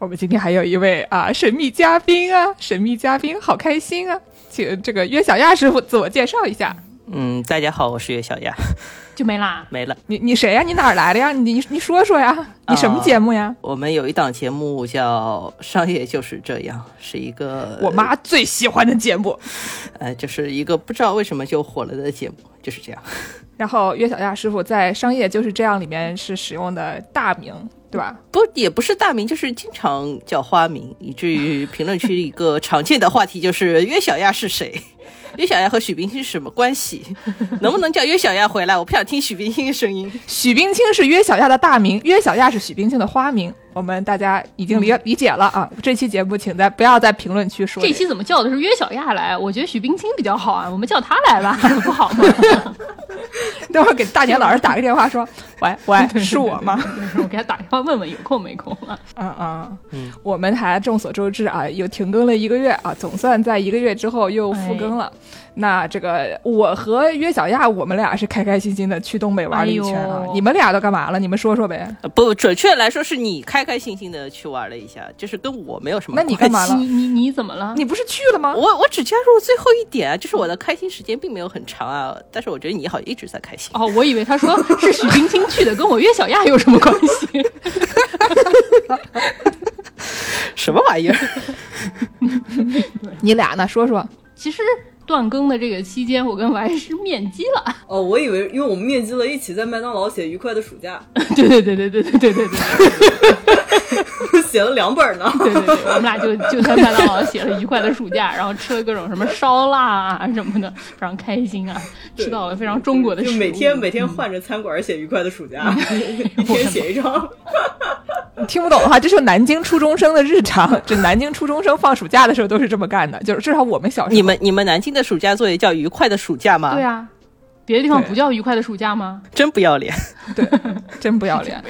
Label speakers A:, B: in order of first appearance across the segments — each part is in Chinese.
A: 我们今天还有一位啊神秘嘉宾啊，神秘嘉宾好开心啊！请这个约小亚师傅自我介绍一下。
B: 嗯，大家好，我是岳小亚，
C: 就没啦。
B: 没了。
A: 你你谁呀？你哪儿来的呀？你你说说呀？你什么节目呀？
B: 我们有一档节目叫《商业就是这样》，是一个
A: 我妈最喜欢的节目。
B: 呃，就是一个不知道为什么就火了的节目，就是这样。
A: 然后约小亚师傅在《商业就是这样》里面是使用的大名，对吧？
B: 不，也不是大名，就是经常叫花名，以至于评论区一个常见的话题就是约小亚是谁。约小亚和许冰清是什么关系？能不能叫约小亚回来？我不想听许冰清的声音。
A: 许冰清是约小亚的大名，约小亚是许冰清的花名。我们大家已经理理解了啊！这期节目，请在不要在评论区说。
C: 这期怎么叫的是约小亚来？我觉得许冰清比较好啊，我们叫他来吧，不好吗？
A: 等会儿给大年老师打个电话，说：“ 喂喂，是我吗？”
C: 我给他打电话问问有空没空
A: 啊。嗯嗯嗯，我们还众所周知啊，又停更了一个月啊，总算在一个月之后又复更了。那这个我和约小亚，我们俩是开开心心的去东北玩了一圈啊。你们俩都干嘛了？你们说说呗。
B: 不，准确来说是你开开心心的去玩了一下，就是跟我没有什么。
A: 那你干嘛了？
C: 你你你怎么了？
A: 你不是去了吗？
B: 我我只加入了最后一点啊，就是我的开心时间并没有很长啊。但是我觉得你好像一直在开心。
C: 哦，我以为他说是许冰清去的，跟我约小亚有什么关系？
B: 什么玩意儿？
A: 你俩呢？说说。
C: 其实。断更的这个期间，我跟王师面基了。
D: 哦，我以为因为我们面基了，一起在麦当劳写愉快的暑假。
C: 对对对对对对对对对，
D: 写了两本呢。
C: 对对对，我们俩就就在麦当劳写了愉快的暑假，然后吃了各种什么烧腊啊什么的，非常开心啊，吃到了非常中国的食物。
D: 就每天每天换着餐馆写愉快的暑假，一 天写一张。
A: 听不懂的话，这是南京初中生的日常。这南京初中生放暑假的时候都是这么干的，就是至少我们小时候。
B: 你们你们南京的暑假作业叫愉快的暑假吗？
C: 对啊，别的地方不叫愉快的暑假吗？
B: 真不要脸，
A: 对，真不要脸。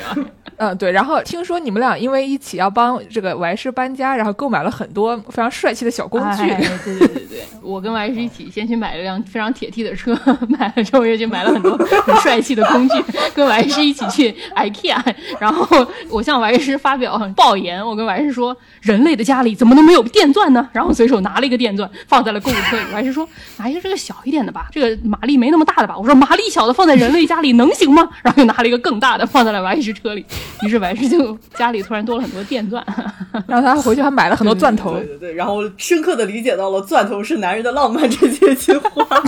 A: 嗯，对。然后听说你们俩因为一起要帮这个王师搬家，然后购买了很多非常帅气的小工具。
C: 对对对对对，我跟王师一起先去买了辆非常铁 T 的车，买了之后又去买了很多很帅气的工具，跟王师一起去 IKEA。然后我向王师发表爆言，我跟王师说：“人类的家里怎么能没有电钻呢？”然后随手拿了一个电钻放在了购物车里。王师说：“拿一个这个小一点的吧，这个马力没那么大的吧。”我说：“马力小的放在人类家里能行吗？”然后又拿了一个更大的放在了王师车里。于是完事就家里突然多了很多电钻，
A: 然后他回去还买了很多钻头，
D: 对对对，然后深刻的理解到了钻头是男人的浪漫这些句话。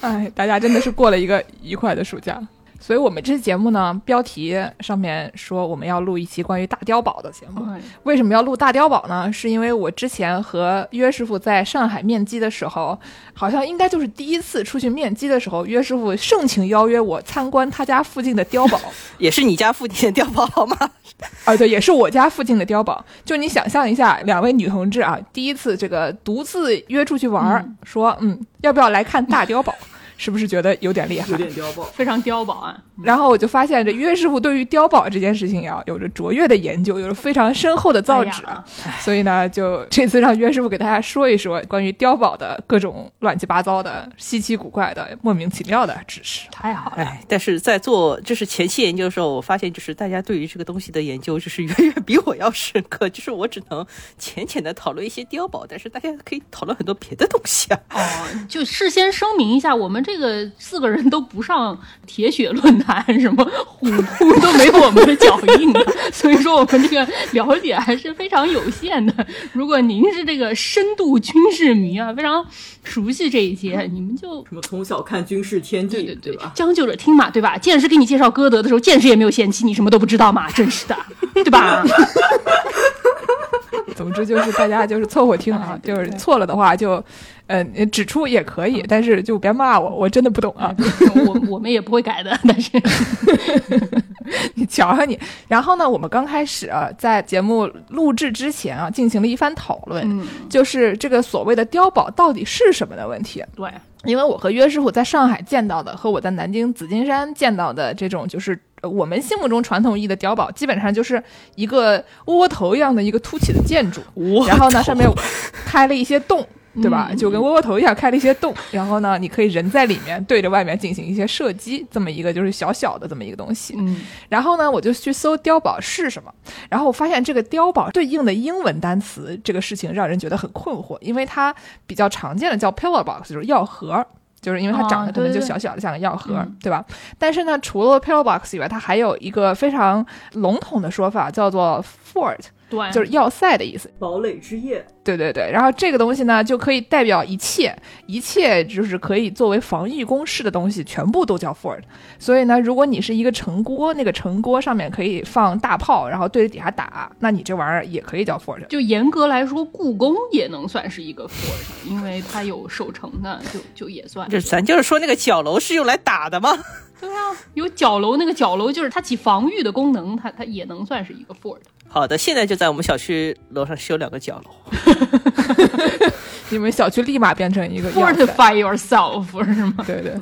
A: 哎，大家真的是过了一个愉快的暑假。所以，我们这期节目呢，标题上面说我们要录一期关于大碉堡的节目。为什么要录大碉堡呢？是因为我之前和约师傅在上海面基的时候，好像应该就是第一次出去面基的时候，约师傅盛情邀约我参观他家附近的碉堡，
B: 也是你家附近的碉堡好吗？
A: 啊，对，也是我家附近的碉堡。就你想象一下，两位女同志啊，第一次这个独自约出去玩，说嗯，要不要来看大碉堡？是不是觉得有点厉害？
D: 有点碉堡，
C: 非常碉堡啊！
A: 然后我就发现，这约师傅对于碉堡这件事情呀，有着卓越的研究，有着非常深厚的造纸。所以呢，就这次让约师傅给大家说一说关于碉堡的各种乱七八糟的、稀奇古怪的、莫名其妙的知识。
C: 太好了！
B: 哎，但是在做就是前期研究的时候，我发现就是大家对于这个东西的研究就是远远比我要深刻。就是我只能浅浅的讨论一些碉堡，但是大家可以讨论很多别的东西啊。
C: 哦，就事先声明一下，我们这个四个人都不上铁血论坛，什么虎 扑都没有我们的脚印的，所以说我们这个了解还是非常有限的。如果您是这个深度军事迷啊，非常熟悉这一些，你们就
D: 什么从小看军事天地，
C: 对对
D: 对吧？
C: 将就着听嘛，对吧？剑师给你介绍歌德的时候，剑师也没有嫌弃你什么都不知道嘛，真是的，对吧？
A: 总之就是大家就是凑合听啊，就是错了的话就，呃，指出也可以，但是就别骂我，我真的不懂啊。
C: 我我们也不会改的，但是
A: 你瞧瞧你。然后呢，我们刚开始啊，在节目录制之前啊，进行了一番讨论，就是这个所谓的碉堡到底是什么的问题。
C: 对，
A: 因为我和约师傅在上海见到的，和我在南京紫金山见到的这种，就是我们心目中传统意义的碉堡，基本上就是一个窝窝头一样的一个凸起的建筑，然后呢，上面开了一些洞。对吧？就跟窝窝头一样开了一些洞，然后呢，你可以人在里面对着外面进行一些射击，这么一个就是小小的这么一个东西。
C: 嗯，
A: 然后呢，我就去搜碉堡是什么，然后我发现这个碉堡对应的英文单词这个事情让人觉得很困惑，因为它比较常见的叫 pillar box，就是药盒。就是因为它长得可能就小小的，像个药盒，对吧？但是呢，除了 pill box 以外，它还有一个非常笼统的说法，叫做 fort，
C: 对，
A: 就是要塞的意思。
D: 堡垒之夜。
A: 对对对，然后这个东西呢，就可以代表一切，一切就是可以作为防御工事的东西，全部都叫 fort。所以呢，如果你是一个城锅，那个城锅上面可以放大炮，然后对着底下打，那你这玩意儿也可以叫 fort。
C: 就严格来说，故宫也能算是一个 fort，因为它有守城的，就就也算。
B: 就咱就是说，那个角楼是用来打的吗？
C: 对啊，有角楼，那个角楼就是它起防御的功能，它它也能算是一个 fort。
B: 好的，现在就在我们小区楼上修两个角楼，
A: 你们小区立马变成一个
C: fortify yourself 是吗？
A: 对对。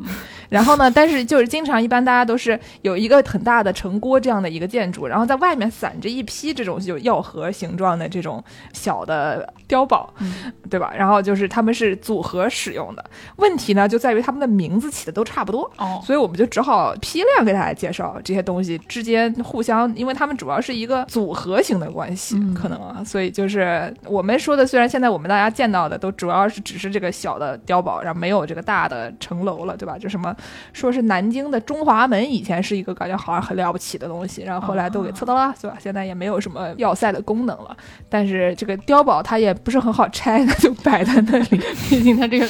A: 然后呢？但是就是经常，一般大家都是有一个很大的城郭这样的一个建筑，然后在外面散着一批这种就药盒形状的这种小的碉堡，对吧？然后就是他们是组合使用的。问题呢就在于他们的名字起的都差不多，所以我们就只好批量给大家介绍这些东西之间互相，因为他们主要是一个组合型的关系，可能啊，所以就是我们说的，虽然现在我们大家见到的都主要是只是这个小的碉堡，然后没有这个大的城楼了，对吧？就什么。说是南京的中华门以前是一个感觉好像很了不起的东西，然后后来都给撤掉了，对吧？现在也没有什么要塞的功能了。但是这个碉堡它也不是很好拆，它就摆在那里，
C: 毕竟它这个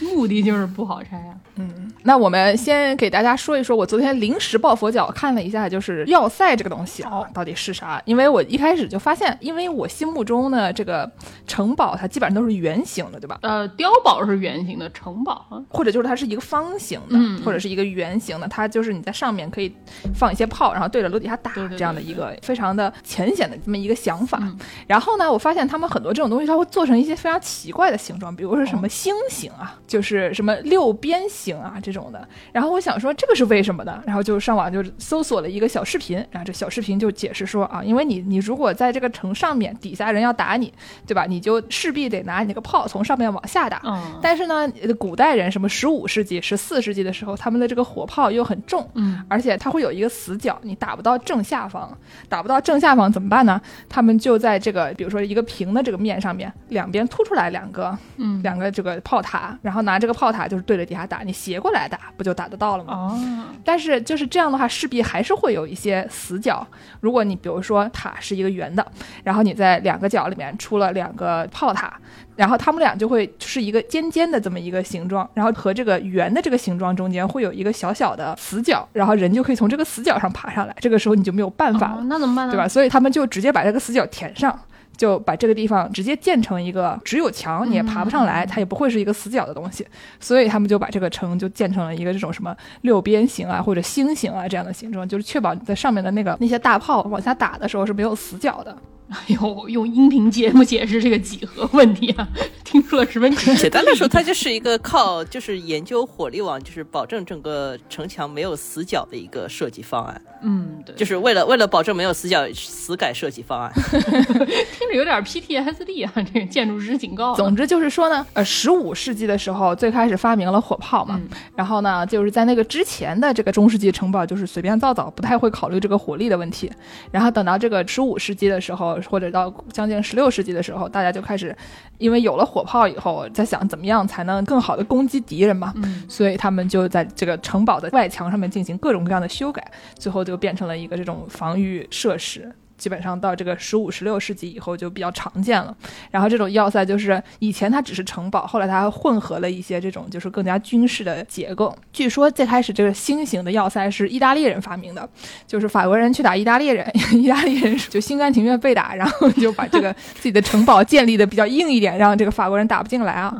C: 目的就是不好拆啊。
A: 嗯，那我们先给大家说一说，我昨天临时抱佛脚看了一下，就是要塞这个东西啊，到底是啥？因为我一开始就发现，因为我心目中呢，这个城堡它基本上都是圆形的，对吧？
C: 呃，碉堡是圆形的，城堡
A: 或者就是它是一个方形的，或者是一个圆形的，它就是你在上面可以放一些炮，然后对着楼底下打这样的一个非常的浅显的这么一个想法。然后呢，我发现他们很多这种东西，它会做成一些非常奇怪的形状，比如说什么星形啊，就是什么六边形。形啊，这种的，然后我想说这个是为什么的，然后就上网就搜索了一个小视频，然后这小视频就解释说啊，因为你你如果在这个城上面，底下人要打你，对吧？你就势必得拿你那个炮从上面往下打。
C: 嗯。
A: 但是呢，古代人什么十五世纪、十四世纪的时候，他们的这个火炮又很重，
C: 嗯，
A: 而且它会有一个死角，你打不到正下方，打不到正下方怎么办呢？他们就在这个比如说一个平的这个面上面，两边凸出来两个，
C: 嗯，
A: 两个这个炮塔，然后拿这个炮塔就是对着底下打你。斜过来打，不就打得到了吗？
C: 哦，
A: 但是就是这样的话，势必还是会有一些死角。如果你比如说塔是一个圆的，然后你在两个角里面出了两个炮塔，然后他们俩就会是一个尖尖的这么一个形状，然后和这个圆的这个形状中间会有一个小小的死角，然后人就可以从这个死角上爬上来。这个时候你就没有办法了，
C: 那怎么办呢？
A: 对吧？所以他们就直接把这个死角填上。就把这个地方直接建成一个只有墙你也爬不上来，它也不会是一个死角的东西，所以他们就把这个城就建成了一个这种什么六边形啊或者星形啊这样的形状，就是确保你在上面的那个那些大炮往下打的时候是没有死角的。
C: 哎呦，用音频节目解释这个几何问题啊，听出了十分
B: 简单来说，它就是一个靠就是研究火力网，就是保证整个城墙没有死角的一个设计方案。
C: 嗯，对，
B: 就是为了为了保证没有死角，死改设计方案。
C: 听着有点 PTSD 啊，这个建筑师警告。
A: 总之就是说呢，呃，十五世纪的时候最开始发明了火炮嘛，然后呢，就是在那个之前的这个中世纪城堡就是随便造造，不太会考虑这个火力的问题。然后等到这个十五世纪的时候。或者到将近十六世纪的时候，大家就开始，因为有了火炮以后，在想怎么样才能更好的攻击敌人嘛，所以他们就在这个城堡的外墙上面进行各种各样的修改，最后就变成了一个这种防御设施。基本上到这个十五、十六世纪以后就比较常见了。然后这种要塞就是以前它只是城堡，后来它混合了一些这种就是更加军事的结构。据说最开始这个新型的要塞是意大利人发明的，就是法国人去打意大利人，意大利人就心甘情愿被打，然后就把这个自己的城堡建立的比较硬一点，让这个法国人打不进来啊。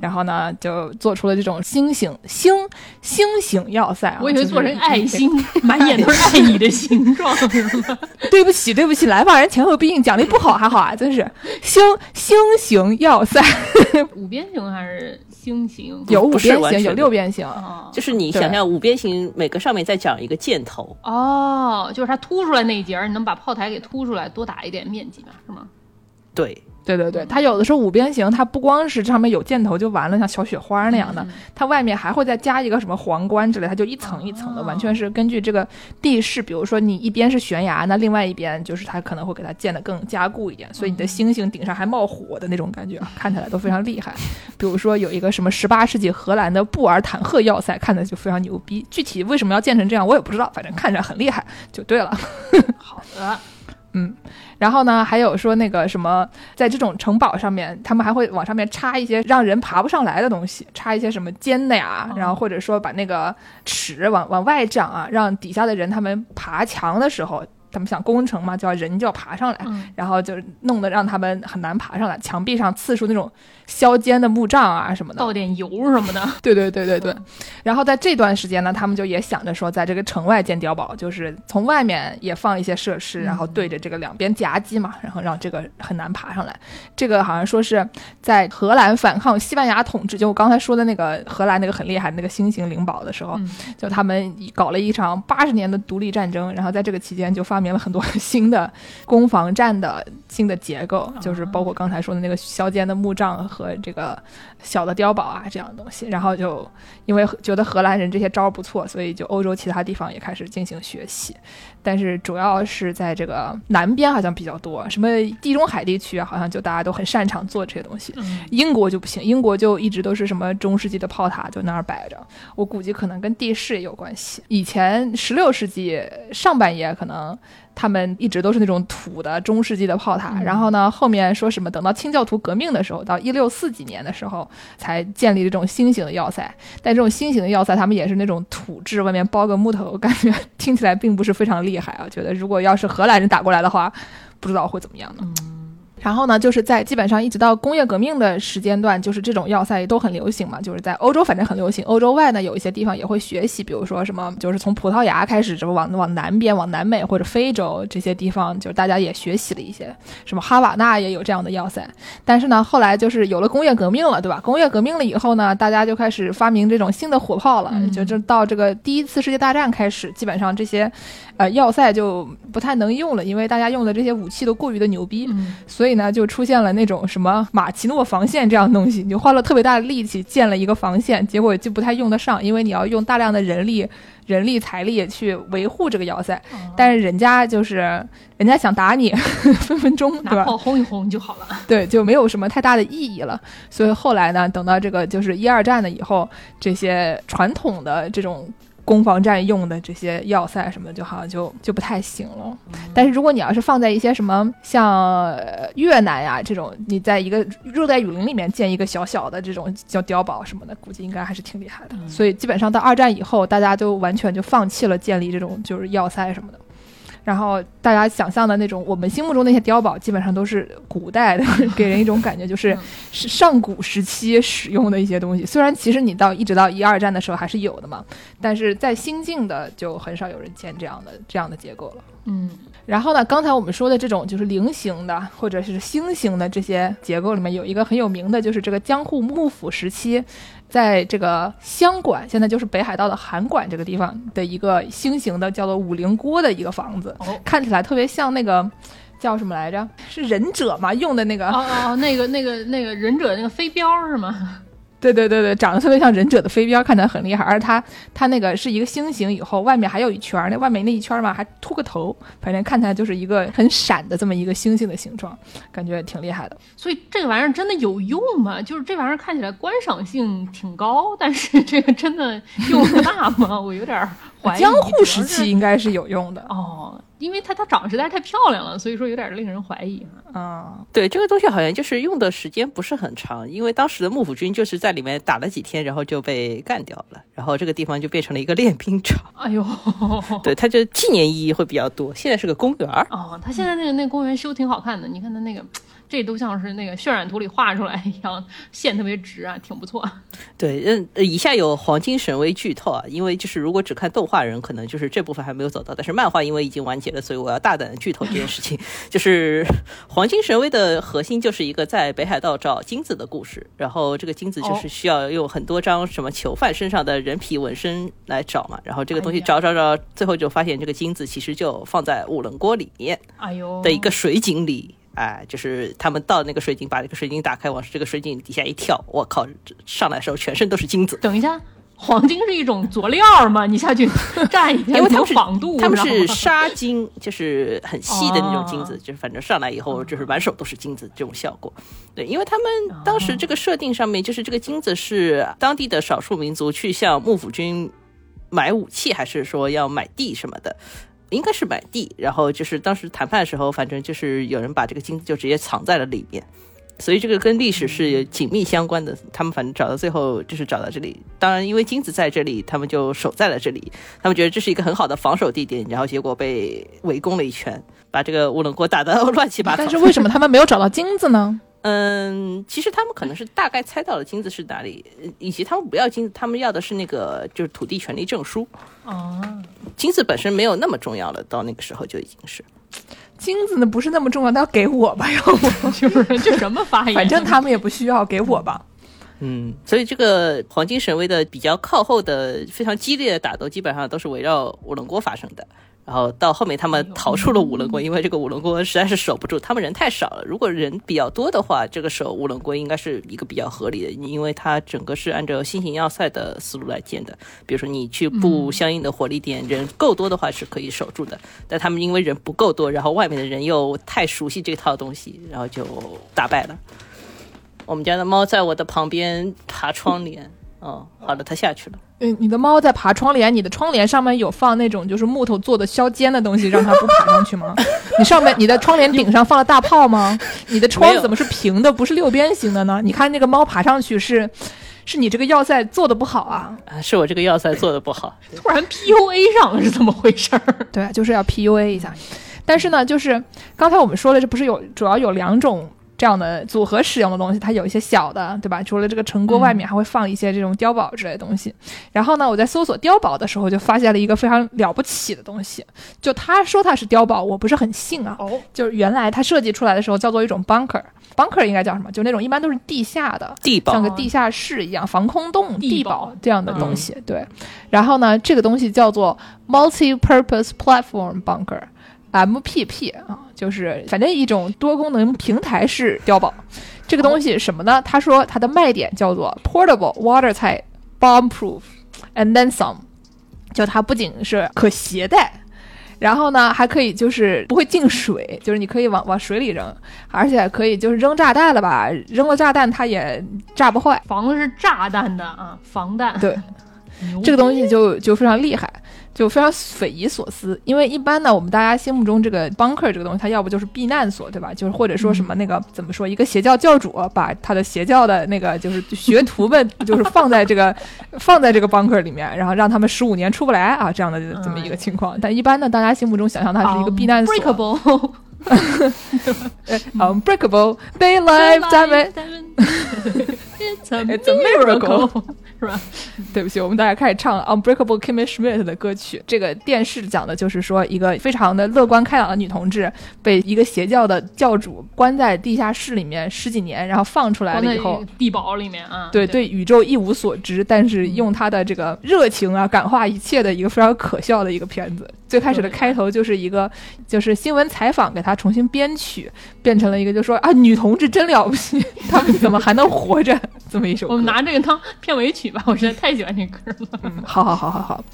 A: 然后呢就做出了这种星形星星形要塞啊。
C: 我以为做成爱心，满眼都是爱你的形状，
A: 对不起，对不起，来吧，人前后鼻音讲的不好还好啊，真是星星形要塞，
C: 五边形还是星形？
A: 有五边形，有六边形。
C: 哦
B: 就是你想象五边形，每个上面再长一个箭头，
C: 哦，就是它凸出来那一截儿，你能把炮台给凸出来，多打一点面积嘛，是吗？
B: 对，
A: 对对对，它有的时候五边形，它不光是上面有箭头就完了，像小雪花那样的，它外面还会再加一个什么皇冠之类，它就一层一层的，
C: 哦
A: 完全是根据这个地势，比如说你一边是悬崖，那另外一边就是它可能会给它建的更加固一点，所以你的星星顶上还冒火的那种感觉，看起来都非常厉害。比如说有一个什么十八世纪荷兰的布尔坦赫要塞，看的就非常牛逼，具体为什么要建成这样我也不知道，反正看着很厉害就对了。
C: 好的，
A: 然后呢，还有说那个什么，在这种城堡上面，他们还会往上面插一些让人爬不上来的东西，插一些什么尖的呀，然后或者说把那个齿往往外长啊，让底下的人他们爬墙的时候。他们想攻城嘛，就要人就要爬上来，
C: 嗯
A: 然后就弄得让他们很难爬上来。墙壁上刺出那种削尖的木杖啊什么的，
C: 倒点油什么的。
A: 对对对对对。然后在这段时间呢，他们就也想着说，在这个城外建碉堡，就是从外面也放一些设施，然后对着这个两边夹击嘛，然后让这个很难爬上来。这个好像说是在荷兰反抗西班牙统治，就我刚才说的那个荷兰那个很厉害的那个新型灵堡的时候，
C: 嗯
A: 就他们搞了一场八十年的独立战争，然后在这个期间就发明了很多新的攻防战的新的结构，就是包括刚才说的那个削尖的木杖和这个小的碉堡啊这样的东西。然后就因为觉得荷兰人这些招儿不错，所以就欧洲其他地方也开始进行学习。但是主要是在这个南边好像比较多，什么地中海地区啊，好像就大家都很擅长做这些东西。英国就不行，英国就一直都是什么中世纪的炮塔就那儿摆着，我估计可能跟地势也有关系。以前十六世纪上半叶可能。他们一直都是那种土的中世纪的炮塔，然后呢，后面说什么等到清教徒革命的时候，到一六四几年的时候，才建立这种新型的要塞。但这种新型的要塞，他们也是那种土质，外面包个木头，感觉听起来并不是非常厉害啊。觉得如果要是荷兰人打过来的话，不知道会怎么样呢？然后呢，就是在基本上一直到工业革命的时间段，就是这种要塞都很流行嘛。就是在欧洲反正很流行，欧洲外呢有一些地方也会学习，比如说什么，就是从葡萄牙开始，这么往往南边，往南美或者非洲这些地方，就是大家也学习了一些。什么哈瓦那也有这样的要塞，但是呢，后来就是有了工业革命了，对吧？工业革命了以后呢，大家就开始发明这种新的火炮了，就就到这个第一次世界大战开始，基本上这些，呃，要塞就不太能用了，因为大家用的这些武器都过于的牛逼，所以呢，就出现了那种什么马奇诺防线这样东西，你就花了特别大的力气建了一个防线，结果就不太用得上，因为你要用大量的人力、人力财力去维护这个要塞，但是人家就是人家想打你，分分钟？
C: 拿炮轰一轰就好了。
A: 对，就没有什么太大的意义了。所以后来呢，等到这个就是一二战了以后，这些传统的这种攻防战用的这些要塞什么的，就好像就就不太行了。但是如果你要是放在一些什么像呃越南呀这种，你在一个热带雨林里面建一个小小的这种叫碉堡什么的，估计应该还是挺厉害的。所以基本上到二战以后，大家都完全就放弃了建立这种就是要塞什么的。然后大家想象的那种，我们心目中那些碉堡，基本上都是古代的，给人一种感觉就是是上古时期使用的一些东西。虽然其实你到一直到一二战的时候还是有的嘛，但是在新晋的就很少有人建这样的这样的结构了。
C: 嗯，
A: 然后呢，刚才我们说的这种就是菱形的或者是星形的这些结构里面，有一个很有名的，就是这个江户幕府时期，在这个香馆，现在就是北海道的函馆这个地方的一个新型的叫做五菱锅的一个房子，
C: 哦
A: 看起来特别像那个叫什么来着？是忍者吗用的那个？
C: 哦哦哦，那个那个那个忍者那个飞镖是吗？
A: 对对对对，长得特别像忍者的飞镖，看起来很厉害。而它它那个是一个星形，以后外面还有一圈儿，那外面那一圈儿嘛还秃个头，反正看起来就是一个很闪的这么一个星星的形状，感觉挺厉害的。
C: 所以这个玩意儿真的有用吗？就是这玩意儿看起来观赏性挺高，但是这个真的用处大吗？我有点儿怀疑。
A: 江户时期应该是有用的。
C: 哦，因为它它长得实在是太漂亮了，所以说有点令人怀疑
A: 啊。
B: 对，这个东西好像就是用的时间不是很长，因为当时的幕府军就是在里面打了几天，然后就被干掉了，然后这个地方就变成了一个练兵场。
C: 哎呦，
B: 对，它就纪念意义会比较多。现在是个公园儿
C: 哦，它现在那个那公园修挺好看的，你看它那个。这都像是那个渲染图里画出来一样，线特别直啊，挺不错。
B: 对，嗯，以下有黄金神威剧透啊，因为就是如果只看动画人，可能就是这部分还没有走到，但是漫画因为已经完结了，所以我要大胆的剧透这件事情。就是黄金神威的核心就是一个在北海道找金子的故事，然后这个金子就是需要用很多张什么囚犯身上的人皮纹身来找嘛，然后这个东西找找找，最后就发现这个金子其实就放在五棱锅里面，
C: 哎呦，
B: 的一个水井里。哎，就是他们到那个水井，把那个水井打开，往这个水井底下一跳，我靠，上来的时候全身都是金子。
C: 等一下，黄金是一种佐料吗？你下去蘸一下，
B: 因为它是
C: 仿度，
B: 他们是沙金，就是很细的那种金子，就是反正上来以后就是满手都是金子这种效果。对，因为他们当时这个设定上面，就是这个金子是当地的少数民族去向幕府军买武器，还是说要买地什么的。应该是买地，然后就是当时谈判的时候，反正就是有人把这个金子就直接藏在了里面，所以这个跟历史是紧密相关的。他们反正找到最后就是找到这里，当然因为金子在这里，他们就守在了这里。他们觉得这是一个很好的防守地点，然后结果被围攻了一圈，把这个乌龙锅打得乱七八糟。
A: 但是为什么他们没有找到金子呢？
B: 嗯，其实他们可能是大概猜到了金子是哪里，以及他们不要金子，他们要的是那个就是土地权利证书。
C: 哦，
B: 金子本身没有那么重要了，到那个时候就已经是。
A: 金子呢不是那么重要，那要给我吧，要不
C: 就是这 什么发言？
A: 反正他们也不需要给我吧。
B: 嗯，所以这个黄金神威的比较靠后的非常激烈的打斗，基本上都是围绕五棱锅发生的。然后到后面，他们逃出了五棱宫，因为这个五棱宫实在是守不住，他们人太少了。如果人比较多的话，这个守五棱宫应该是一个比较合理的，因为它整个是按照新型要塞的思路来建的。比如说你去布相应的火力点，人够多的话是可以守住的。但他们因为人不够多，然后外面的人又太熟悉这套东西，然后就打败了。我们家的猫在我的旁边爬窗帘。哦，好了，它下去了。
A: 嗯，你的猫在爬窗帘，你的窗帘上面有放那种就是木头做的削尖的东西，让它不爬上去吗？你上面你的窗帘顶上放了大炮吗？你的窗怎么是平的，不是六边形的呢？你看那个猫爬上去是，是你这个要塞做的不好啊？
B: 啊，是我这个要塞做的不好。
C: 突然 PUA 上了是怎么回事儿？
A: 对，就是要 PUA 一下。但是呢，就是刚才我们说的，这不是有主要有两种。这样的组合使用的东西，它有一些小的，对吧？除了这个城郭外面还会放一些这种碉堡之类的东西。然后呢，我在搜索碉堡的时候，就发现了一个非常了不起的东西。就他说它是碉堡，我不是很信啊。哦，就是原来它设计出来的时候叫做一种 bunker，bunker 应该叫什么？就那种一般都是地下的
B: 地堡，
A: 像个地下室一样，防空洞、地堡这样的东西。对。然后呢，这个东西叫做 multi-purpose platform bunker。MPP 啊，就是反正一种多功能平台式碉堡，这个东西什么呢？他说它的卖点叫做 Portable Watertight Bombproof，and then some，就它不仅是可携带，然后呢还可以就是不会进水，就是你可以往往水里扔，而且可以就是扔炸弹了吧，扔了炸弹它也炸不坏，
C: 防的是炸弹的啊，防弹。
A: 对，这个东西就就非常厉害。就非常匪夷所思，因为一般呢，我们大家心目中这个 bunker 这个东西，它要不就是避难所，对吧？就是或者说什么那个怎么说，一个邪教教主把他的邪教的那个就是学徒们，就是放在这个 放在这个 bunker 里面，然后让他们十五年出不来啊，这样的这么一个情况。但一般呢，大家心目中想象它是一个避难所。Unbreakable, live, damn it! It's a miracle. 是吧？对不起，我们大家开始唱《Unbreakable Kimmy Schmidt》的歌曲。这个电视讲的就是说，一个非常的乐观开朗的女同志，被一个邪教的教主关在地下室里面十几年，然后放出来了以后，
C: 地堡里面啊，
A: 对对，宇宙一无所知，但是用她的这个热情啊，感化一切的一个非常可笑的一个片子。最开始的开头就是一个，就是新闻采访，给她重新编曲，变成了一个，就说啊，女同志真了不起，她们怎么还能活着？这么一首，
C: 我们拿这个当片尾曲吧，我实在太喜欢这歌了。
A: 嗯，好好好好好。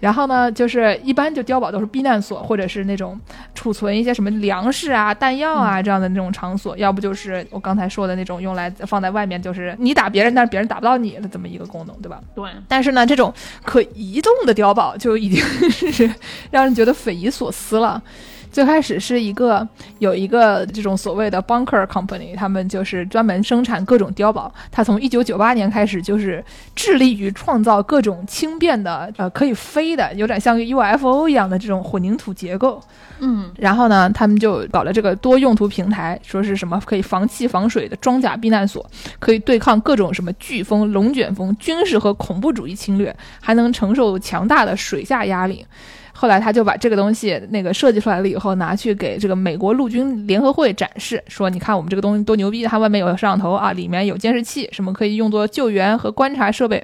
A: 然后呢，就是一般就碉堡都是避难所，或者是那种储存一些什么粮食啊、弹药啊这样的那种场所，要不就是我刚才说的那种用来放在外面，就是你打别人，但是别人打不到你的这么一个功能，对吧？
C: 对。
A: 但是呢，这种可移动的碉堡就已经 是让人觉得匪夷所思了。最开始是一个有一个这种所谓的 bunker company，他们就是专门生产各种碉堡。他从一九九八年开始就是致力于创造各种轻便的呃可以飞的，有点像 UFO 一样的这种混凝土结构。
C: 嗯，
A: 然后呢，他们就搞了这个多用途平台，说是什么可以防气防水的装甲避难所，可以对抗各种什么飓风、龙卷风、军事和恐怖主义侵略，还能承受强大的水下压力。后来他就把这个东西那个设计出来了以后，拿去给这个美国陆军联合会展示，说你看我们这个东西多牛逼，它外面有摄像头啊，里面有监视器，什么可以用作救援和观察设备。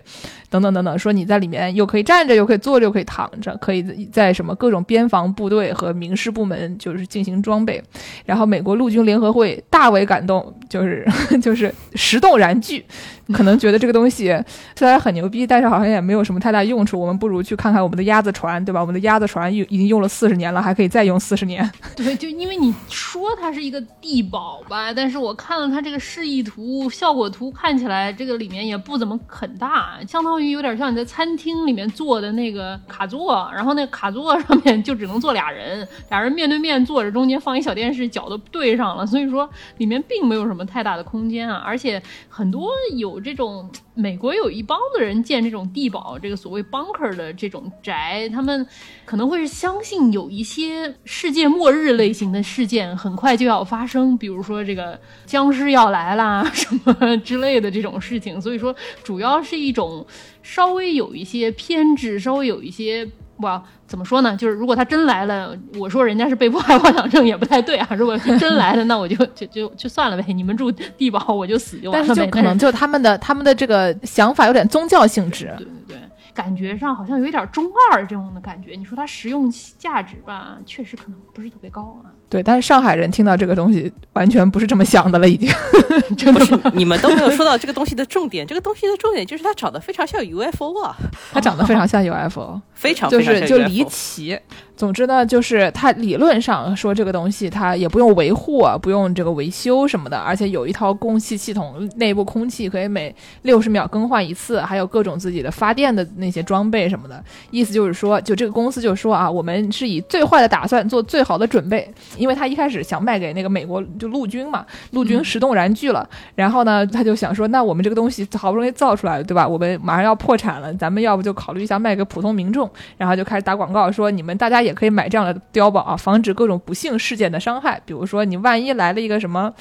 A: 等等等等，说你在里面又可以站着，又可以坐着，又可以躺着，可以在什么各种边防部队和民事部门就是进行装备。然后美国陆军联合会大为感动，就是 就是石动燃具，可能觉得这个东西虽然很牛逼，但是好像也没有什么太大用处。我们不如去看看我们的鸭子船，对吧？我们的鸭子船已已经用了四十年了，还可以再用四十年。
C: 对，就因为你说它是一个地堡吧，但是我看了它这个示意图、效果图，看起来这个里面也不怎么很大，相当于有点像你在餐厅里面坐的那个卡座，然后那卡座上面就只能坐俩人，俩人面对面坐着，中间放一小电视，脚都对上了，所以说里面并没有什么太大的空间啊。而且很多有这种美国有一帮子人建这种地堡，这个所谓 bunker 的这种宅，他们可能会是相信有一些世界末日类型的事件很快就要发生，比如说这个僵尸要来啦 什么之类的这种事情，所以说主要是一种。稍微有一些偏执，稍微有一些哇，怎么说呢？就是如果他真来了，我说人家是被迫害妄想症也不太对啊。如果真来了，那我就就就就算了呗。你们住地堡，我就死就完了。
A: 但是就 可能就他们的他们的这个想法有点宗教性质。
C: 对对对。感觉上好像有一点中二这种的感觉。你说它实用价值吧，确实可能不是特别高啊。
A: 对，但是上海人听到这个东西，完全不是这么想的了，已经。
B: 真的是，你们都没有说到这个东西的重点。这个东西的重点就是它长得非常像 UFO 啊，
A: 它长得非常像 UFO，
B: 非常
A: 就是就离奇。总之呢，就是它理论上说这个东西它也不用维护啊，不用这个维修什么的，而且有一套供气系统，内部空气可以每六十秒更换一次，还有各种自己的发电的那些装备什么的。意思就是说，就这个公司就说啊，我们是以最坏的打算做最好的准备，因为他一开始想卖给那个美国就陆军嘛，陆军十动燃具了，然后呢，他就想说，那我们这个东西好不容易造出来了，对吧？我们马上要破产了，咱们要不就考虑一下卖给普通民众，然后就开始打广告说，你们大家也。可以买这样的碉堡啊，防止各种不幸事件的伤害。比如说，你万一来了一个什么。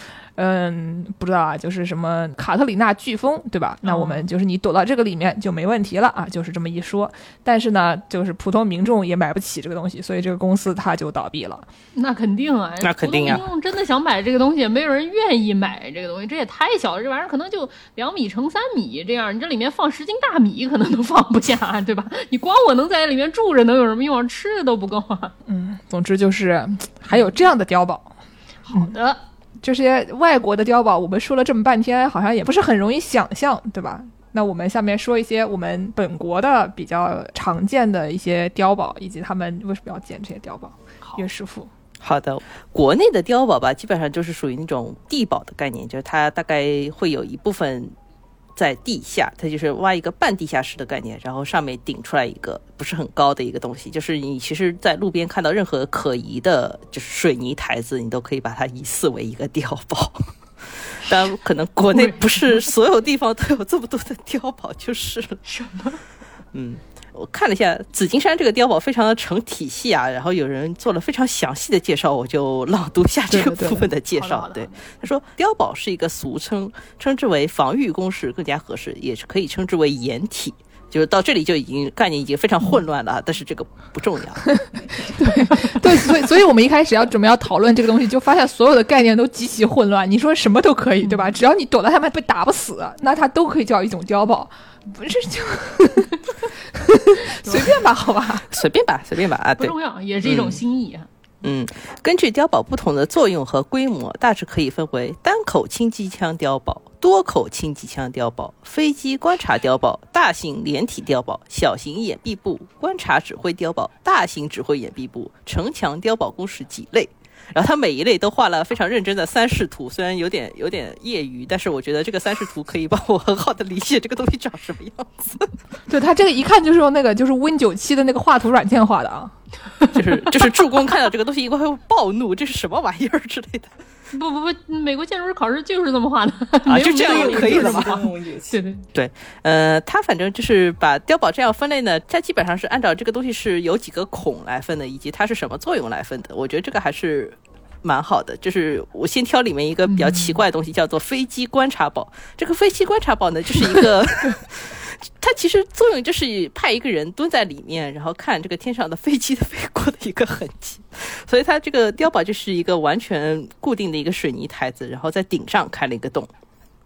A: 嗯，不知道啊，就是什么卡特里娜飓风，对吧？那我们就是你躲到这个里面就没问题了啊，就是这么一说。但是呢，就是普通民众也买不起这个东西，所以这个公司它就倒闭了。
C: 那肯定啊，
B: 那肯定啊。
C: 民众真的想买这个东西，没有人愿意买这个东西，这也太小了，这玩意儿可能就两米乘三米这样，你这里面放十斤大米可能都放不下，对吧？你光我能在里面住着能有什么用？吃的都不够啊。
A: 嗯，总之就是还有这样的碉堡。
C: 好的。
A: 这些外国的碉堡，我们说了这么半天，好像也不是很容易想象，对吧？那我们下面说一些我们本国的比较常见的一些碉堡，以及他们为什么要建这些碉堡。岳师傅，
B: 好的，国内的碉堡吧，基本上就是属于那种地堡的概念，就是它大概会有一部分。在地下，它就是挖一个半地下室的概念，然后上面顶出来一个不是很高的一个东西，就是你其实，在路边看到任何可疑的，就是水泥台子，你都可以把它疑似为一个碉堡。当然，可能国内不是所有地方都有这么多的碉堡，就是了。
C: 什么？
B: 嗯。我看了一下紫金山这个碉堡，非常的成体系啊。然后有人做了非常详细的介绍，我就朗读下这个部分的介绍。对，他说碉堡是一个俗称，称之为防御工事更加合适，也是可以称之为掩体。就是到这里就已经概念已经非常混乱了，但是这个不重要。
A: 对对，所以所以我们一开始要准备要讨论这个东西，就发现所有的概念都极其混乱。你说什么都可以，对吧？只要你躲在下面被打不死，那它都可以叫一种碉堡。不是就 随便吧，好吧，
B: 随便吧，随便吧啊，
C: 不重要，也是一种心意啊。
B: 嗯，根据碉堡不同的作用和规模，大致可以分为单口轻机枪碉堡、多口轻机枪碉堡、飞机观察碉堡、大型连体碉堡、小型掩蔽部、观察指挥碉堡、大型指挥掩蔽部、城墙碉堡共是几类。然后他每一类都画了非常认真的三视图，虽然有点有点业余，但是我觉得这个三视图可以帮我很好的理解这个东西长什么样子。
A: 对，他这个一看就是用那个就是 Win 九七的那个画图软件画的啊。
B: 就是就是助攻看到这个东西应该会暴怒，这是什么玩意儿之类的。
C: 不不不，美国建筑师考试就是这么画的
B: 啊，就这样
C: 也
B: 可以了
D: 吗？
C: 对对
B: 对，呃，他反正就是把碉堡这样分类呢，它基本上是按照这个东西是有几个孔来分的，以及它是什么作用来分的。我觉得这个还是蛮好的。就是我先挑里面一个比较奇怪的东西，叫做飞机观察堡。这个飞机观察堡呢，就是一个。它其实作用就是派一个人蹲在里面，然后看这个天上的飞机的飞过的一个痕迹，所以它这个碉堡就是一个完全固定的一个水泥台子，然后在顶上开了一个洞。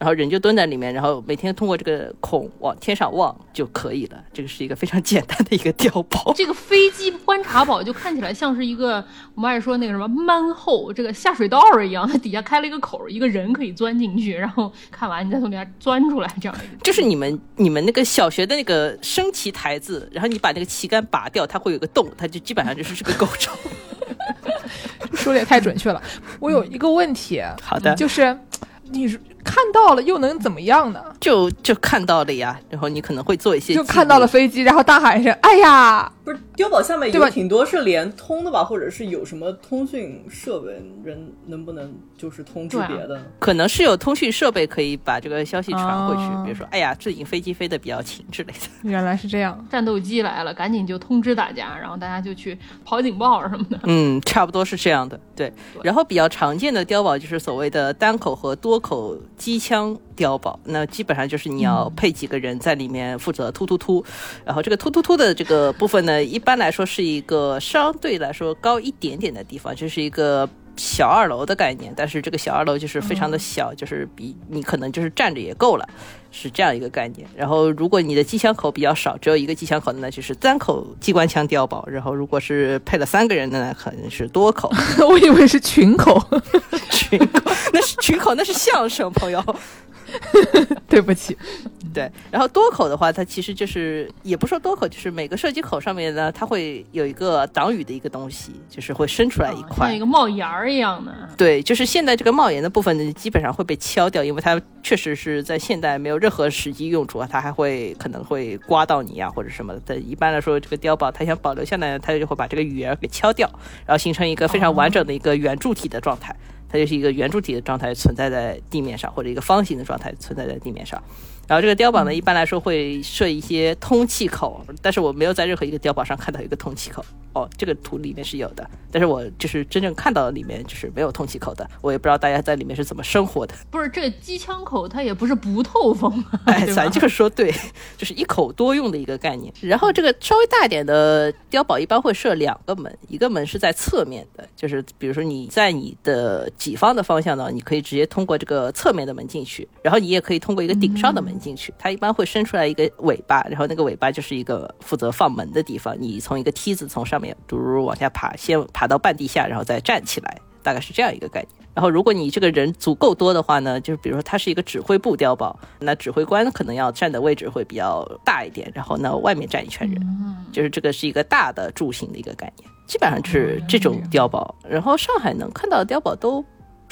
B: 然后人就蹲在里面，然后每天通过这个孔往天上望就可以了。这个是一个非常简单的一个碉堡。
C: 这个飞机观察堡就看起来像是一个我们爱说那个什么蛮后这个下水道一样，它底下开了一个口，一个人可以钻进去，然后看完你再从里面钻出来，这样一个。
B: 就是你们你们那个小学的那个升旗台子，然后你把那个旗杆拔掉，它会有个洞，它就基本上就是这个构造。
A: 说的也太准确了。我有一个问题，
B: 好的，
A: 就是你。看到了又能怎么样呢？
B: 就就看到了呀，然后你可能会做一些。
A: 就看到了飞机，然后大喊一声：“哎呀！”
D: 不是碉堡下面有挺多是联通的吧？或者是有什么通讯设备？人能不能就是通知别的？
B: 可能是有通讯设备可以把这个消息传回去，比如说：“哎呀，最近飞机飞得比较勤之类的。”
A: 原来是这样，
C: 战斗机来了，赶紧就通知大家，然后大家就去跑警报什么的。
B: 嗯，差不多是这样的。对，然后比较常见的碉堡就是所谓的单口和多口。机枪碉堡，那基本上就是你要配几个人在里面负责突突突，然后这个突突突的这个部分呢，一般来说是一个相对来说高一点点的地方，就是一个小二楼的概念，但是这个小二楼就是非常的小，就是比你可能就是站着也够了。是这样一个概念，然后如果你的机枪口比较少，只有一个机枪口，的呢就是单口机关枪碉堡。然后如果是配了三个人的呢，可能是多口。
A: 我以为是群口，
B: 群口那是群口，那是相声朋友。
A: 对不起，
B: 对。然后多口的话，它其实就是也不说多口，就是每个射击口上面呢，它会有一个挡雨的一个东西，就是会伸出来一块，
C: 像一个帽檐儿一样的。
B: 对，就是现在这个帽檐的部分呢，基本上会被敲掉，因为它确实是在现代没有任何实际用处啊，它还会可能会刮到你啊或者什么的。一般来说，这个碉堡它想保留下来，它就会把这个雨檐给敲掉，然后形成一个非常完整的一个圆柱体的状态。它就是一个圆柱体的状态存在在地面上，或者一个方形的状态存在在地面上。然后这个碉堡呢，一般来说会设一些通气口，但是我没有在任何一个碉堡上看到一个通气口。哦，这个图里面是有的，但是我就是真正看到的里面就是没有通气口的。我也不知道大家在里面是怎么生活的。
C: 不是这个机枪口，它也不是不透风。
B: 哎，咱就是说对，就是一口多用的一个概念。然后这个稍微大一点的碉堡一般会设两个门，一个门是在侧面的，就是比如说你在你的己方的方向呢，你可以直接通过这个侧面的门进去，然后你也可以通过一个顶上的门。进去，它一般会伸出来一个尾巴，然后那个尾巴就是一个负责放门的地方。你从一个梯子从上面嘟嘟往下爬，先爬到半地下，然后再站起来，大概是这样一个概念。然后如果你这个人足够多的话呢，就是比如说它是一个指挥部碉堡，那指挥官可能要站的位置会比较大一点，然后呢外面站一圈人，就是这个是一个大的柱形的一个概念，基本上就是这种碉堡。然后上海能看到的碉堡都。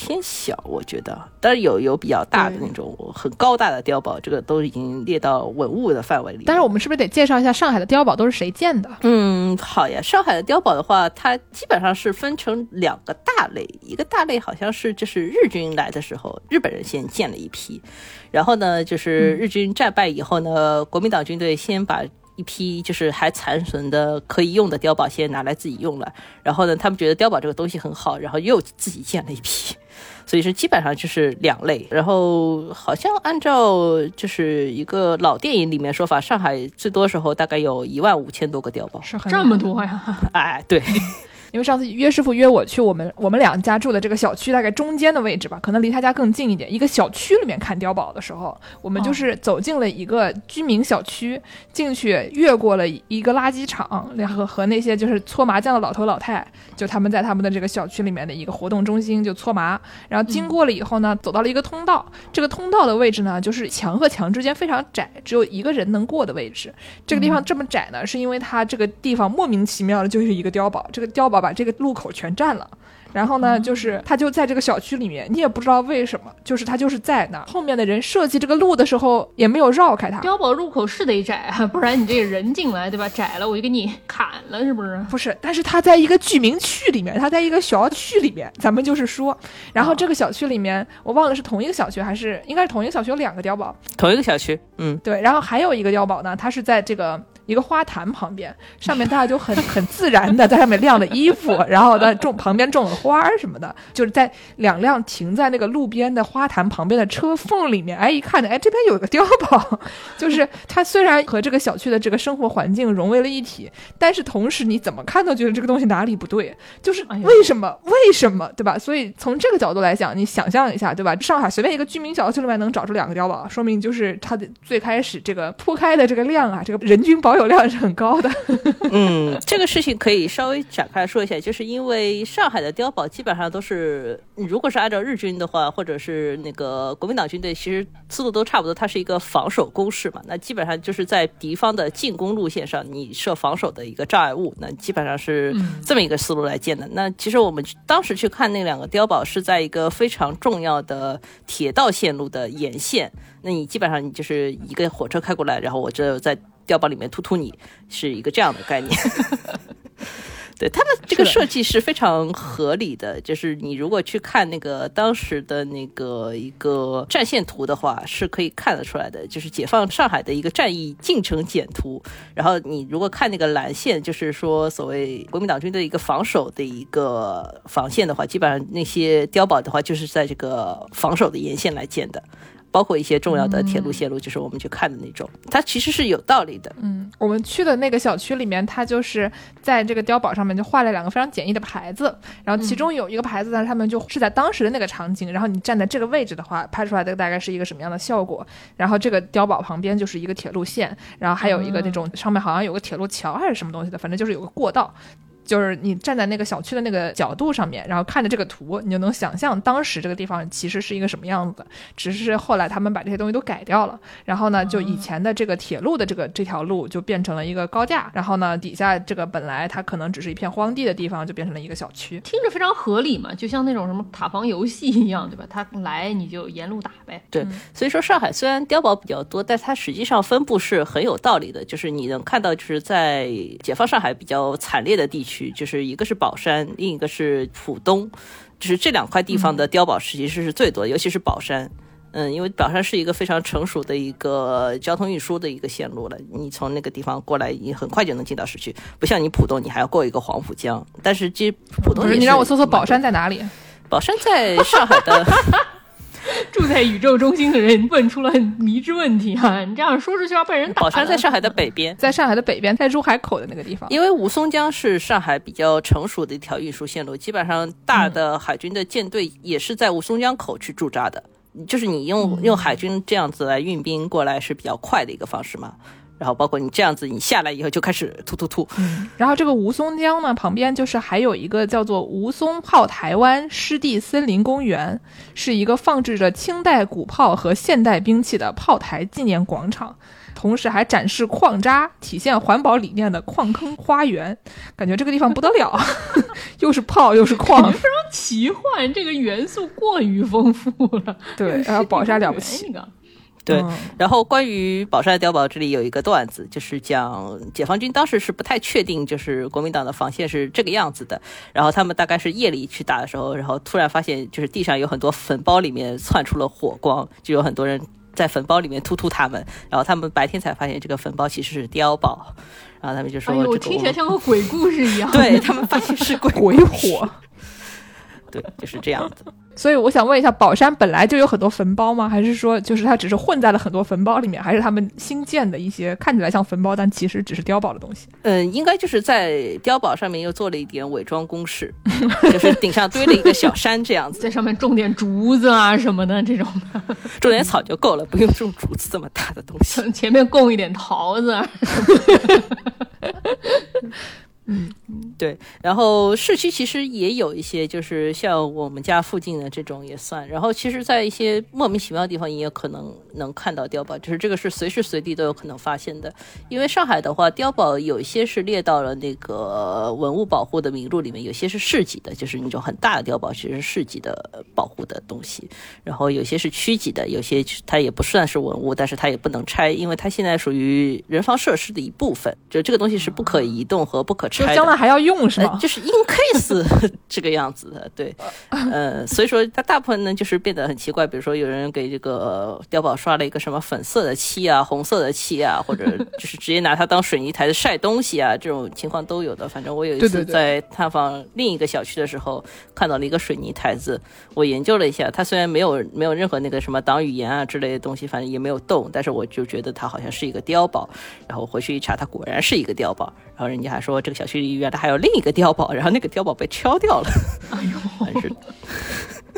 B: 偏小，我觉得，但是有有比较大的那种很高大的碉堡，这个都已经列到文物的范围里。
A: 但是我们是不是得介绍一下上海的碉堡都是谁建的？
B: 嗯，好呀，上海的碉堡的话，它基本上是分成两个大类，一个大类好像是就是日军来的时候，日本人先建了一批，然后呢，就是日军战败以后呢，国民党军队先把。一批就是还残存的可以用的碉堡，先拿来自己用了。然后呢，他们觉得碉堡这个东西很好，然后又自己建了一批。所以是基本上就是两类。然后好像按照就是一个老电影里面说法，上海最多时候大概有一万五千多个碉堡，
A: 是
C: 这么多呀？
B: 哎，对。
A: 因为上次约师傅约我去我们我们两家住的这个小区大概中间的位置吧，可能离他家更近一点。一个小区里面看碉堡的时候，我们就是走进了一个居民小区，进去越过了一个垃圾场，然后和那些就是搓麻将的老头老太，就他们在他们的这个小区里面的一个活动中心就搓麻。然后经过了以后呢，走到了一个通道，这个通道的位置呢，就是墙和墙之间非常窄，只有一个人能过的位置。这个地方这么窄呢，是因为它这个地方莫名其妙的就是一个碉堡，这个碉堡。宝把这个路口全占了。然后呢，就是他就在这个小区里面，你也不知道为什么，就是他就是在那。后面的人设计这个路的时候也没有绕开它。
C: 碉堡入口是得窄啊，不然你这个人进来，对吧？窄了我就给你砍了，是不是？
A: 不是，但是他在一个居民区里面，他在一个小区里面，咱们就是说，然后这个小区里面，我忘了是同一个小区还是应该是同一个小区有两个碉堡，
B: 同一个小区，嗯，
A: 对。然后还有一个碉堡呢，它是在这个。一个花坛旁边，上面大家就很很自然的在上面晾了衣服，然后呢种旁边种了花儿什么的，就是在两辆停在那个路边的花坛旁边的车缝里面，哎，一看呢，哎，这边有个碉堡，就是它虽然和这个小区的这个生活环境融为了一体，但是同时你怎么看都觉得这个东西哪里不对，就是为什么为什么对吧？所以从这个角度来讲，你想象一下对吧？上海随便一个居民小区里面能找出两个碉堡，说明就是它的最开始这个铺开的这个量啊，这个人均保。保有量是很高的，
B: 嗯，这个事情可以稍微展开说一下，就是因为上海的碉堡基本上都是，如果是按照日军的话，或者是那个国民党军队，其实思路都差不多，它是一个防守攻势嘛，那基本上就是在敌方的进攻路线上，你设防守的一个障碍物，那基本上是这么一个思路来建的。那其实我们当时去看那两个碉堡，是在一个非常重要的铁道线路的沿线，那你基本上你就是一个火车开过来，然后我这在。碉堡里面突突你是一个这样的概念，对它的这个设计是非常合理的。就是你如果去看那个当时的那个一个战线图的话，是可以看得出来的。就是解放上海的一个战役进程简图。然后你如果看那个蓝线，就是说所谓国民党军的一个防守的一个防线的话，基本上那些碉堡的话，就是在这个防守的沿线来建的。包括一些重要的铁路线路，就是我们去看的那种，它其实是有道理的。
A: 嗯，我们去的那个小区里面，它就是在这个碉堡上面就画了两个非常简易的牌子，然后其中有一个牌子呢，他们就是在当时的那个场景，然后你站在这个位置的话，拍出来的大概是一个什么样的效果？然后这个碉堡旁边就是一个铁路线，然后还有一个那种上面好像有个铁路桥还是什么东西的，反正就是有个过道。就是你站在那个小区的那个角度上面，然后看着这个图，你就能想象当时这个地方其实是一个什么样子。只是后来他们把这些东西都改掉了，然后呢，就以前的这个铁路的这个这条路就变成了一个高架，然后呢，底下这个本来它可能只是一片荒地的地方，就变成了一个小区，
C: 听着非常合理嘛，就像那种什么塔防游戏一样，对吧？他来你就沿路打呗。
B: 对，所以说上海虽然碉堡比较多，但它实际上分布是很有道理的，就是你能看到就是在解放上海比较惨烈的地区，就是一个是。宝山，另一个是浦东，就是这两块地方的碉堡其实是最多的，尤其是宝山。嗯，因为宝山是一个非常成熟的一个交通运输的一个线路了，你从那个地方过来，你很快就能进到市区，不像你浦东，你还要过一个黄浦江。但是，其实浦东，
A: 你让我搜搜宝山在哪里？
B: 宝山在上海的。
C: 住在宇宙中心的人问出了迷之问题哈，你这样说出去要被人打。
B: 宝山在上海的北边，
A: 在上海的北边，在珠海口的那个地方。
B: 因为吴淞江是上海比较成熟的一条运输线路，基本上大的海军的舰队也是在吴淞江口去驻扎的，就是你用用海军这样子来运兵过来是比较快的一个方式嘛。然后包括你这样子，你下来以后就开始突突突。
A: 然后这个吴淞江呢，旁边就是还有一个叫做吴淞炮台湾湿地森林公园，是一个放置着清代古炮和现代兵器的炮台纪念广场，同时还展示矿渣，体现环保理念的矿坑花园。感觉这个地方不得了，又是炮又是矿，
C: 非常奇幻，这个元素过于丰富了。
A: 对，然后宝山了不起。
B: 对，然后关于宝山碉堡，这里有一个段子，就是讲解放军当时是不太确定，就是国民党的防线是这个样子的。然后他们大概是夜里去打的时候，然后突然发现，就是地上有很多坟包，里面窜出了火光，就有很多人在坟包里面突突他们。然后他们白天才发现，这个坟包其实是碉堡。然后他们就说：“
C: 我听起来像个鬼故事一样。”
B: 对他们发现是鬼
A: 鬼火。
B: 对，就是这样子。
A: 所以我想问一下，宝山本来就有很多坟包吗？还是说，就是它只是混在了很多坟包里面？还是他们新建的一些看起来像坟包，但其实只是碉堡的东西？
B: 嗯，应该就是在碉堡上面又做了一点伪装工事，就是顶上堆了一个小山这样子，
C: 在上面种点竹子啊什么的这种的，
B: 种点草就够了，不用种竹子这么大的东西。
C: 前面供一点桃子。
A: 嗯，
B: 对。然后市区其实也有一些，就是像我们家附近的这种也算。然后其实，在一些莫名其妙的地方，也有可能能看到碉堡，就是这个是随时随地都有可能发现的。因为上海的话，碉堡有一些是列到了那个文物保护的名录里面，有些是市级的，就是那种很大的碉堡，其实是市级的保护的东西。然后有些是区级的，有些它也不算是文物，但是它也不能拆，因为它现在属于人防设施的一部分，就这个东西是不可移动和不可拆的。
A: 将来还要用是吗？
B: 就是 in case 这个样子的，对，呃，所以说它大部分呢就是变得很奇怪，比如说有人给这个碉堡刷了一个什么粉色的漆啊、红色的漆啊，或者 就是直接拿它当水泥台子晒东西啊，这种情况都有的。反正我有一次在探访另一个小区的时候，看到了一个水泥台子，我研究了一下，它虽然没有没有任何那个什么挡语言啊之类的东西，反正也没有动，但是我就觉得它好像是一个碉堡。然后回去一查，它果然是一个碉堡。然后人家还说这个小区里原来还有另一个碉堡，然后那个碉堡被敲掉了。哎呦，还是。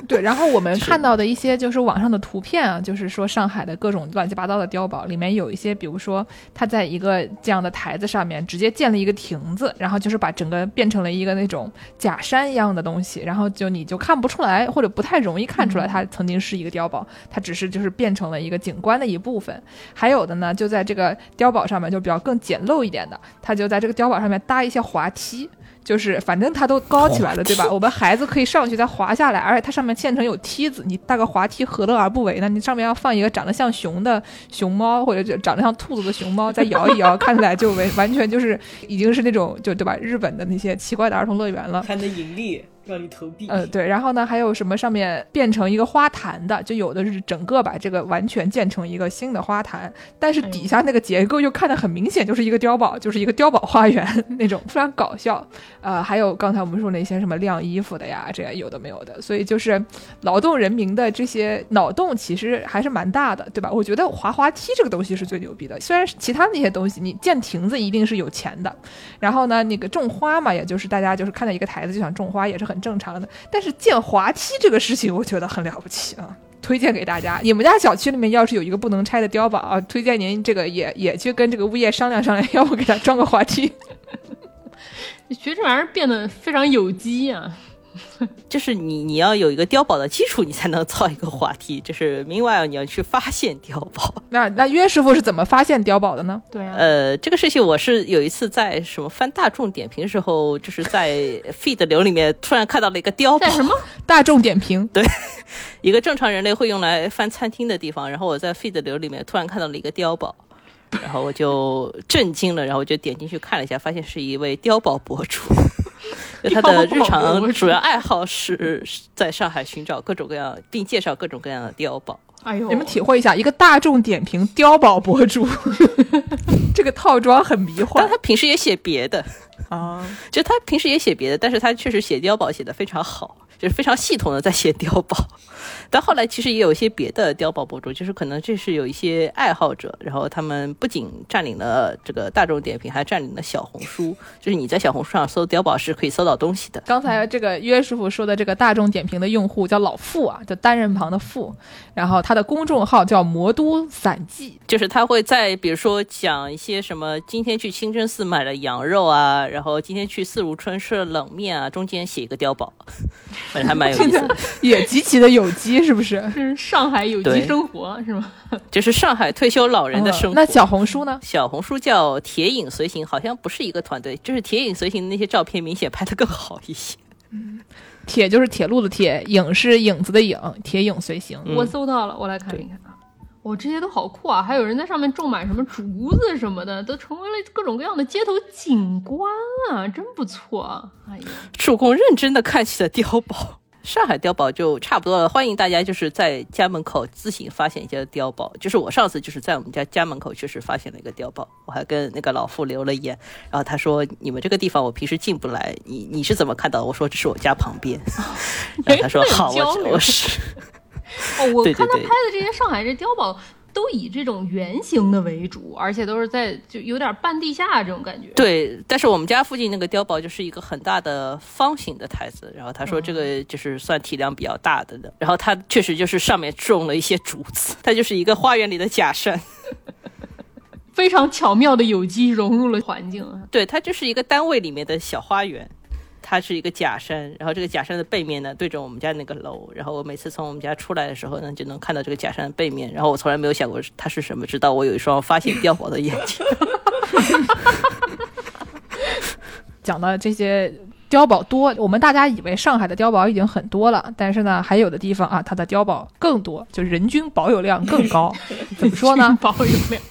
A: 对，然后我们看到的一些就是网上的图片啊，就是说上海的各种乱七八糟的碉堡，里面有一些，比如说它在一个这样的台子上面直接建了一个亭子，然后就是把整个变成了一个那种假山一样的东西，然后就你就看不出来，或者不太容易看出来它曾经是一个碉堡，它只是就是变成了一个景观的一部分。还有的呢，就在这个碉堡上面就比较更简陋一点的，它就在这个碉堡上面搭一些滑梯。就是反正它都高起来了，对吧？我们孩子可以上去再滑下来，而且它上面现成有梯子，你搭个滑梯何乐而不为呢？你上面要放一个长得像熊的熊猫，或者就长得像兔子的熊猫，再摇一摇，看起来就完完全就是已经是那种就对吧？日本的那些奇怪的儿童乐园了，
D: 还能盈利。让你投币。
A: 呃，对，然后呢，还有什么上面变成一个花坛的，就有的是整个把这个完全建成一个新的花坛，但是底下那个结构又看得很明显，就是一个碉堡，就是一个碉堡花园那种，非常搞笑。呃，还有刚才我们说那些什么晾衣服的呀，这有的没有的，所以就是劳动人民的这些脑洞其实还是蛮大的，对吧？我觉得滑滑梯这个东西是最牛逼的，虽然其他那些东西你建亭子一定是有钱的，然后呢，那个种花嘛，也就是大家就是看到一个台子就想种花，也是很。很正常的，但是建滑梯这个事情，我觉得很了不起啊！推荐给大家，你们家小区里面要是有一个不能拆的碉堡啊，推荐您这个也也去跟这个物业商量商量，要不给他装个滑梯。
C: 你学这玩意儿变得非常有机啊！
B: 就是你，你要有一个碉堡的基础，你才能造一个滑梯。就是 meanwhile，你要去发现碉堡。
A: 那那约师傅是怎么发现碉堡的呢？
C: 对啊，
B: 呃，这个事情我是有一次在什么翻大众点评的时候，就是在 feed 流里面突然看到了一个碉堡。
C: 什么？
A: 大众点评？
B: 对，一个正常人类会用来翻餐厅的地方。然后我在 feed 流里面突然看到了一个碉堡，然后我就震惊了，然后我就点进去看了一下，发现是一位碉堡博主。他的日常主要爱好是在上海寻找各种各样，并介绍各种各样的碉堡。
C: 哎呦，
A: 你们体会一下，一个大众点评碉堡博主，这个套装很迷幻。
B: 但他平时也写别的
A: 啊，
B: 就他平时也写别的，但是他确实写碉堡写的非常好。就是非常系统的在写碉堡，但后来其实也有一些别的碉堡博主，就是可能这是有一些爱好者，然后他们不仅占领了这个大众点评，还占领了小红书。就是你在小红书上搜碉堡是可以搜到东西的。
A: 刚才这个约师傅说的这个大众点评的用户叫老傅啊，就单人旁的傅，然后他的公众号叫魔都散记，
B: 就是他会在比如说讲一些什么今天去清真寺买了羊肉啊，然后今天去四如春吃了冷面啊，中间写一个碉堡。反正还蛮有意思，
A: 也极其的有机，是不是？
C: 是上海有机生活是吗？
B: 就是上海退休老人的生活。
A: 那小红书呢？
B: 小红书叫铁影随行，好像不是一个团队，就是铁影随行的那些照片明显拍的更好一些。
A: 嗯，铁就是铁路的铁，影是影子的影，铁影随行。
C: 我搜到了，我来看一看啊。哇，这些都好酷啊！还有人在上面种满什么竹子什么的，都成为了各种各样的街头景观啊，真不错。哎呀，
B: 主公认真的看起了碉堡。上海碉堡就差不多了，欢迎大家就是在家门口自行发现一些碉堡。就是我上次就是在我们家家门口确实发现了一个碉堡，我还跟那个老傅留了言，然后他说你们这个地方我平时进不来，你你是怎么看到？我说这是我家旁边，然后他说好，我 我是。
C: 哦，我看他拍的这些上海这碉堡。都以这种圆形的为主，而且都是在就有点半地下这种感觉。
B: 对，但是我们家附近那个碉堡就是一个很大的方形的台子，然后他说这个就是算体量比较大的的，然后它确实就是上面种了一些竹子，它就是一个花园里的假山。
C: 非常巧妙的有机融入了环境。
B: 对，它就是一个单位里面的小花园。它是一个假山，然后这个假山的背面呢对着我们家那个楼，然后我每次从我们家出来的时候呢就能看到这个假山的背面，然后我从来没有想过它是什么，直到我有一双发现碉堡的眼睛。
A: 讲到这些碉堡多，我们大家以为上海的碉堡已经很多了，但是呢，还有的地方啊，它的碉堡更多，就人均保有量更高。怎么说呢？
C: 保有量，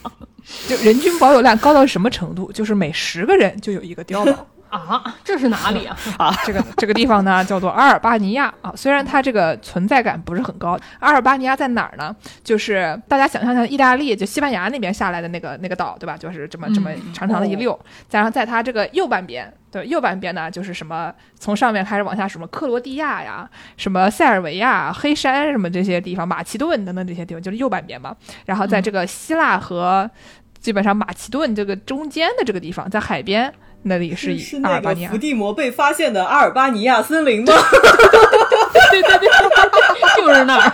A: 就人均保有量高到什么程度？就是每十个人就有一个碉堡。
C: 啊，这是哪里啊？
A: 啊，这个这个地方呢，叫做阿尔巴尼亚啊。虽然它这个存在感不是很高，阿尔巴尼亚在哪儿呢？就是大家想象一下，意大利就西班牙那边下来的那个那个岛，对吧？就是这么这么长长的一溜，加上在它这个右半边，对，右半边呢，就是什么从上面开始往下，什么克罗地亚呀，什么塞尔维亚、黑山什么这些地方，马其顿等等这些地方，就是右半边嘛。然后在这个希腊和基本上马其顿这个中间的这个地方，在海边。那里
D: 是
A: 是那
D: 个伏地魔被发现的阿尔巴尼亚森林吗？
C: 对对对，就是那儿，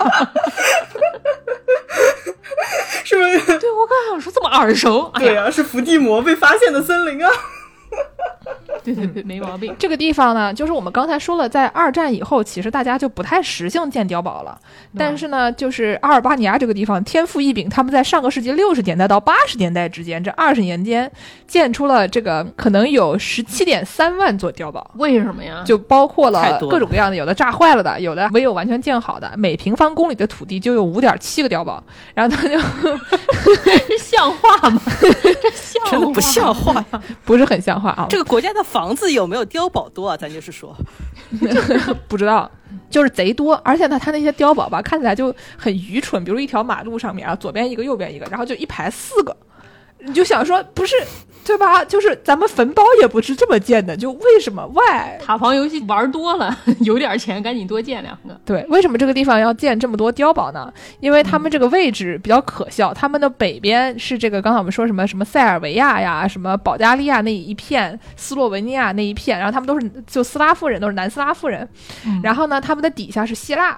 D: 是不是？
C: 对我刚想说这么耳熟，
D: 对呀，是伏地魔被发现的森林啊。
C: 对对对，没毛病。
A: 这个地方呢，就是我们刚才说了，在二战以后，其实大家就不太实行建碉堡了。但是呢，就是阿尔巴尼亚这个地方天赋异禀，他们在上个世纪六十年代到八十年代之间这二十年间，建出了这个可能有十七点三万座碉堡。
C: 为什么呀？
A: 就包括了各种各样的，有的炸坏了的，有的没有完全建好的。每平方公里的土地就有五点七个碉堡。然后他就
C: 像话吗？这像
B: 真的不像话呀，
A: 不是很像话啊！
B: 这个国家的房子有没有碉堡多啊？咱就是说，
A: 不知道，就是贼多，而且呢，它那些碉堡吧，看起来就很愚蠢。比如一条马路上面啊，左边一个，右边一个，然后就一排四个，你就想说，不是。对吧？就是咱们坟包也不是这么建的，就为什么外
C: 塔防游戏玩多了，有点钱赶紧多建两个。
A: 对，为什么这个地方要建这么多碉堡呢？因为他们这个位置比较可笑，他们的北边是这个刚才我们说什么什么塞尔维亚呀，什么保加利亚那一片，斯洛文尼亚那一片，然后他们都是就斯拉夫人，都是南斯拉夫人。然后呢，他们的底下是希腊，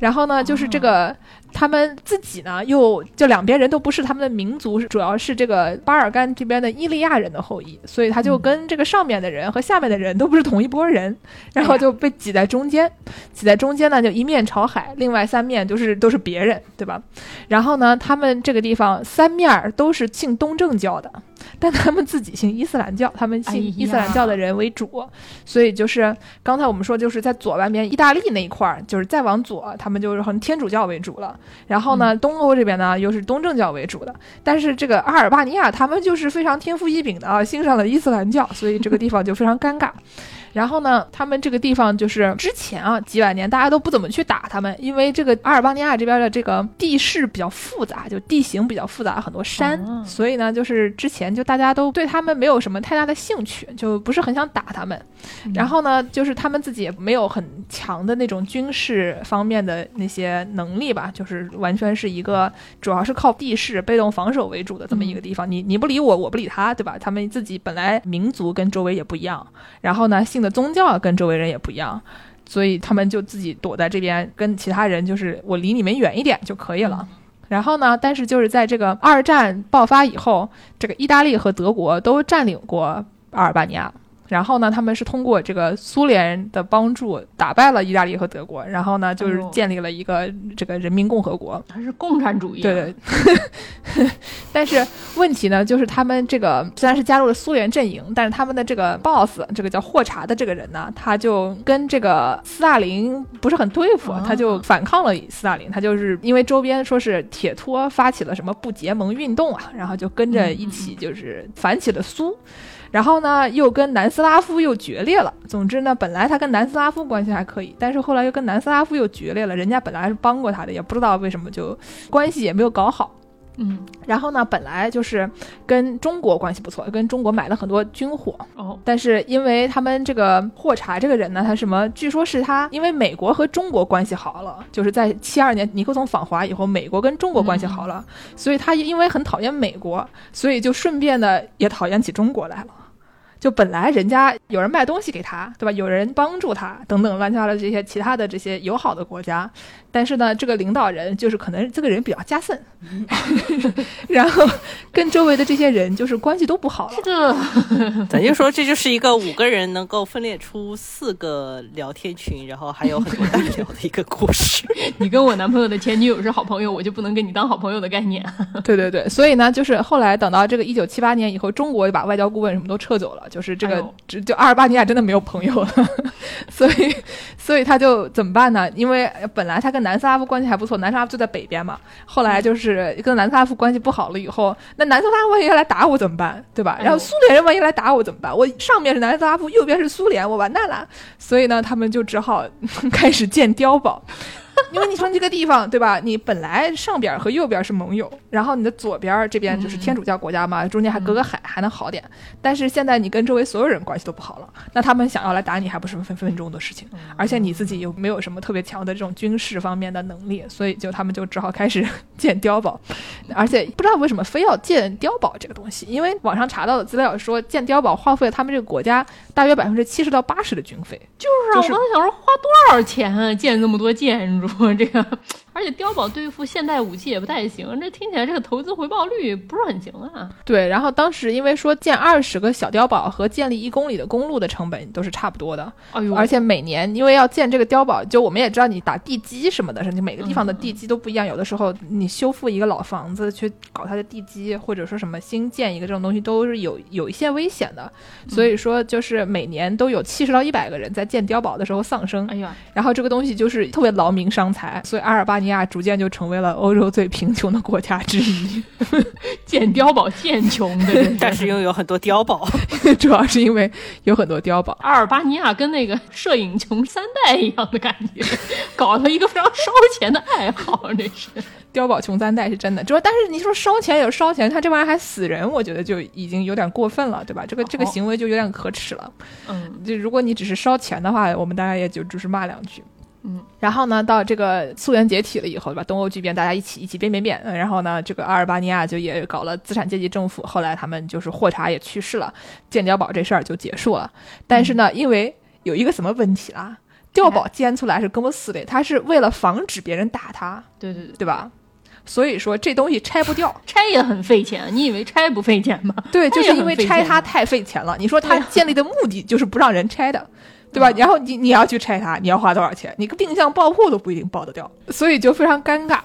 A: 然后呢，就是这个。他们自己呢，又就两边人都不是他们的民族，主要是这个巴尔干这边的伊利亚人的后裔，所以他就跟这个上面的人和下面的人都不是同一波人，然后就被挤在中间，挤在中间呢，就一面朝海，另外三面都是都是别人，对吧？然后呢，他们这个地方三面都是信东正教的。但他们自己信伊斯兰教，他们信伊斯兰教的人为主，所以就是刚才我们说，就是在左半边意大利那一块儿，就是再往左，他们就是很天主教为主了。然后呢，东欧这边呢又是东正教为主的。但是这个阿尔巴尼亚，他们就是非常天赋异禀的啊，信上了伊斯兰教，所以这个地方就非常尴尬。然后呢，他们这个地方就是之前啊几百年大家都不怎么去打他们，因为这个阿尔巴尼亚这边的这个地势比较复杂，就地形比较复杂，很多山，所以呢，就是之前就大家都对他们没有什么太大的兴趣，就不是很想打他们。然后呢，就是他们自己也没有很强的那种军事方面的那些能力吧，就是完全是一个主要是靠地势被动防守为主的这么一个地方。你你不理我，我不理他，对吧？他们自己本来民族跟周围也不一样，然后呢，信。的宗教跟周围人也不一样，所以他们就自己躲在这边，跟其他人就是我离你们远一点就可以了。然后呢，但是就是在这个二战爆发以后，这个意大利和德国都占领过阿尔巴尼亚。然后呢，他们是通过这个苏联的帮助打败了意大利和德国，然后呢，就是建立了一个这个人民共和国。
C: 它是共产主义。
A: 对对。但是问题呢，就是他们这个虽然是加入了苏联阵营，但是他们的这个 boss，这个叫霍查的这个人呢，他就跟这个斯大林不是很对付，他就反抗了斯大林。他就是因为周边说是铁托发起了什么不结盟运动啊，然后就跟着一起就是反起了苏。然后呢，又跟南斯拉夫又决裂了。总之呢，本来他跟南斯拉夫关系还可以，但是后来又跟南斯拉夫又决裂了。人家本来是帮过他的，也不知道为什么就关系也没有搞好。
C: 嗯，
A: 然后呢，本来就是跟中国关系不错，跟中国买了很多军火。
C: 哦，
A: 但是因为他们这个霍查这个人呢，他什么？据说是他因为美国和中国关系好了，就是在七二年尼克松访华以后，美国跟中国关系好了，所以他因为很讨厌美国，所以就顺便的也讨厌起中国来了。就本来人家有人卖东西给他，对吧？有人帮助他，等等乱七八糟这些其他的这些友好的国家。但是呢，这个领导人就是可能这个人比较加森，然后跟周围的这些人就是关系都不好了。
C: 这个，
B: 咱就说这就是一个五个人能够分裂出四个聊天群，然后还有很多单聊的一个故事。
C: 你跟我男朋友的前女友是好朋友，我就不能跟你当好朋友的概念。
A: 对对对，所以呢，就是后来等到这个一九七八年以后，中国就把外交顾问什么都撤走了，就是这个就阿尔巴尼亚真的没有朋友了，所以所以他就怎么办呢？因为本来他跟南斯拉夫关系还不错，南斯拉夫就在北边嘛。后来就是跟南斯拉夫关系不好了以后，那南斯拉夫万一要来打我怎么办？对吧？然后苏联人万一来打我怎么办？我上面是南斯拉夫，右边是苏联，我完蛋了。所以呢，他们就只好 开始建碉堡。因为你从这个地方，对吧？你本来上边和右边是盟友，然后你的左边这边就是天主教国家嘛，中间还隔个海，还能好点。但是现在你跟周围所有人关系都不好了，那他们想要来打你，还不是分分钟的事情？而且你自己又没有什么特别强的这种军事方面的能力，所以就他们就只好开始 建碉堡。而且不知道为什么非要建碉堡这个东西，因为网上查到的资料说，建碉堡花费了他们这个国家大约百分之七十到八十的军费。
C: 就是啊，我刚才想说，花多少钱啊，建这么多建筑？我这个，而且碉堡对付现代武器也不太行，这听起来这个投资回报率不是很行啊。
A: 对，然后当时因为说建二十个小碉堡和建立一公里的公路的成本都是差不多的，
C: 哎呦，
A: 而且每年因为要建这个碉堡，就我们也知道你打地基什么的，你每个地方的地基都不一样，有的时候你修复一个老房子去搞它的地基，或者说什么新建一个这种东西都是有有一些危险的，所以说就是每年都有七十到一百个人在建碉堡的时候丧生，
C: 哎呀，
A: 然后这个东西就是特别劳民伤财，所以阿尔巴尼亚逐渐就成为了欧洲最贫穷的国家之一。
C: 建碉堡建穷的，
B: 但是又有很多碉堡，
A: 主要是因为有很多碉堡。
C: 阿尔巴尼亚跟那个摄影穷三代一样的感觉，搞了一个非常烧钱的爱好，这是
A: 碉堡穷三代是真的。主要但是你说烧钱有烧钱，他这玩意儿还死人，我觉得就已经有点过分了，对吧？这个这个行为就有点可耻了。
C: 嗯，
A: 就如果你只是烧钱的话，我们大家也就只是骂两句。
C: 嗯，
A: 然后呢，到这个苏联解体了以后，对吧？东欧剧变，大家一起一起变变变。嗯然后呢，这个阿尔巴尼亚就也搞了资产阶级政府。后来他们就是霍查也去世了，建碉堡这事儿就结束了。但是呢，因为有一个什么问题啦？碉堡建出来是跟我死的，他是为了防止别人打他，
C: 对对对，
A: 对吧？所以说这东西拆不掉，
C: 拆也很费钱。你以为拆不费钱吗？
A: 对，就是因为拆它太费钱了。你说它建立的目的就是不让人拆的。对吧？然后你你要去拆它，你要花多少钱？你个定向爆破都不一定爆得掉，所以就非常尴尬。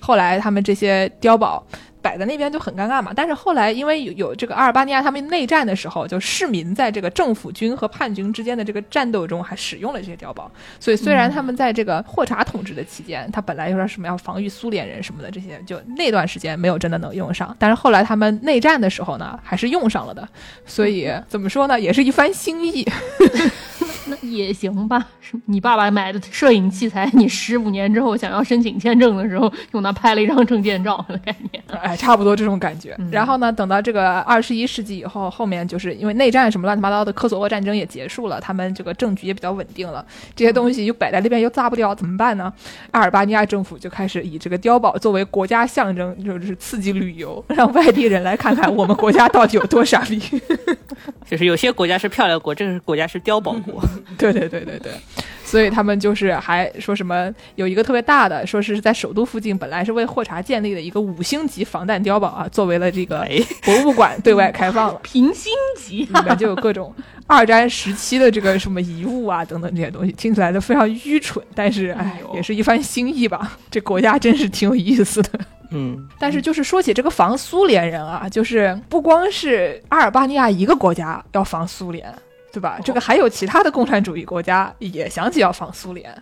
A: 后来他们这些碉堡摆在那边就很尴尬嘛。但是后来因为有有这个阿尔巴尼亚他们内战的时候，就市民在这个政府军和叛军之间的这个战斗中还使用了这些碉堡。所以虽然他们在这个霍查统治的期间，他本来就说什么要防御苏联人什么的这些，就那段时间没有真的能用上。但是后来他们内战的时候呢，还是用上了的。所以怎么说呢，也是一番心意。
C: 那也行吧。你爸爸买的摄影器材，你十五年之后想要申请签证的时候，用它拍了一张证件照的概念。
A: 哎，差不多这种感觉。然后呢，等到这个二十一世纪以后，后面就是因为内战什么乱七八糟的，科索沃战争也结束了，他们这个政局也比较稳定了。这些东西又摆在那边又炸不掉，怎么办呢？阿尔巴尼亚政府就开始以这个碉堡作为国家象征，就是刺激旅游，让外地人来看看我们国家到底有多傻逼。
B: 就是有些国家是漂亮国，这个国家是碉堡国。
A: 对对对对对，所以他们就是还说什么有一个特别大的，说是在首都附近，本来是为霍查建立的一个五星级防弹碉堡啊，作为了这个博物馆对外开放了。
C: 平星级
A: 里面就有各种二战时期的这个什么遗物啊等等这些东西，听起来都非常愚蠢，但是哎，也是一番心意吧。这国家真是挺有意思的。
B: 嗯，
A: 但是就是说起这个防苏联人啊，就是不光是阿尔巴尼亚一个国家要防苏联。对吧？这个还有其他的共产主义国家也想起要仿苏联，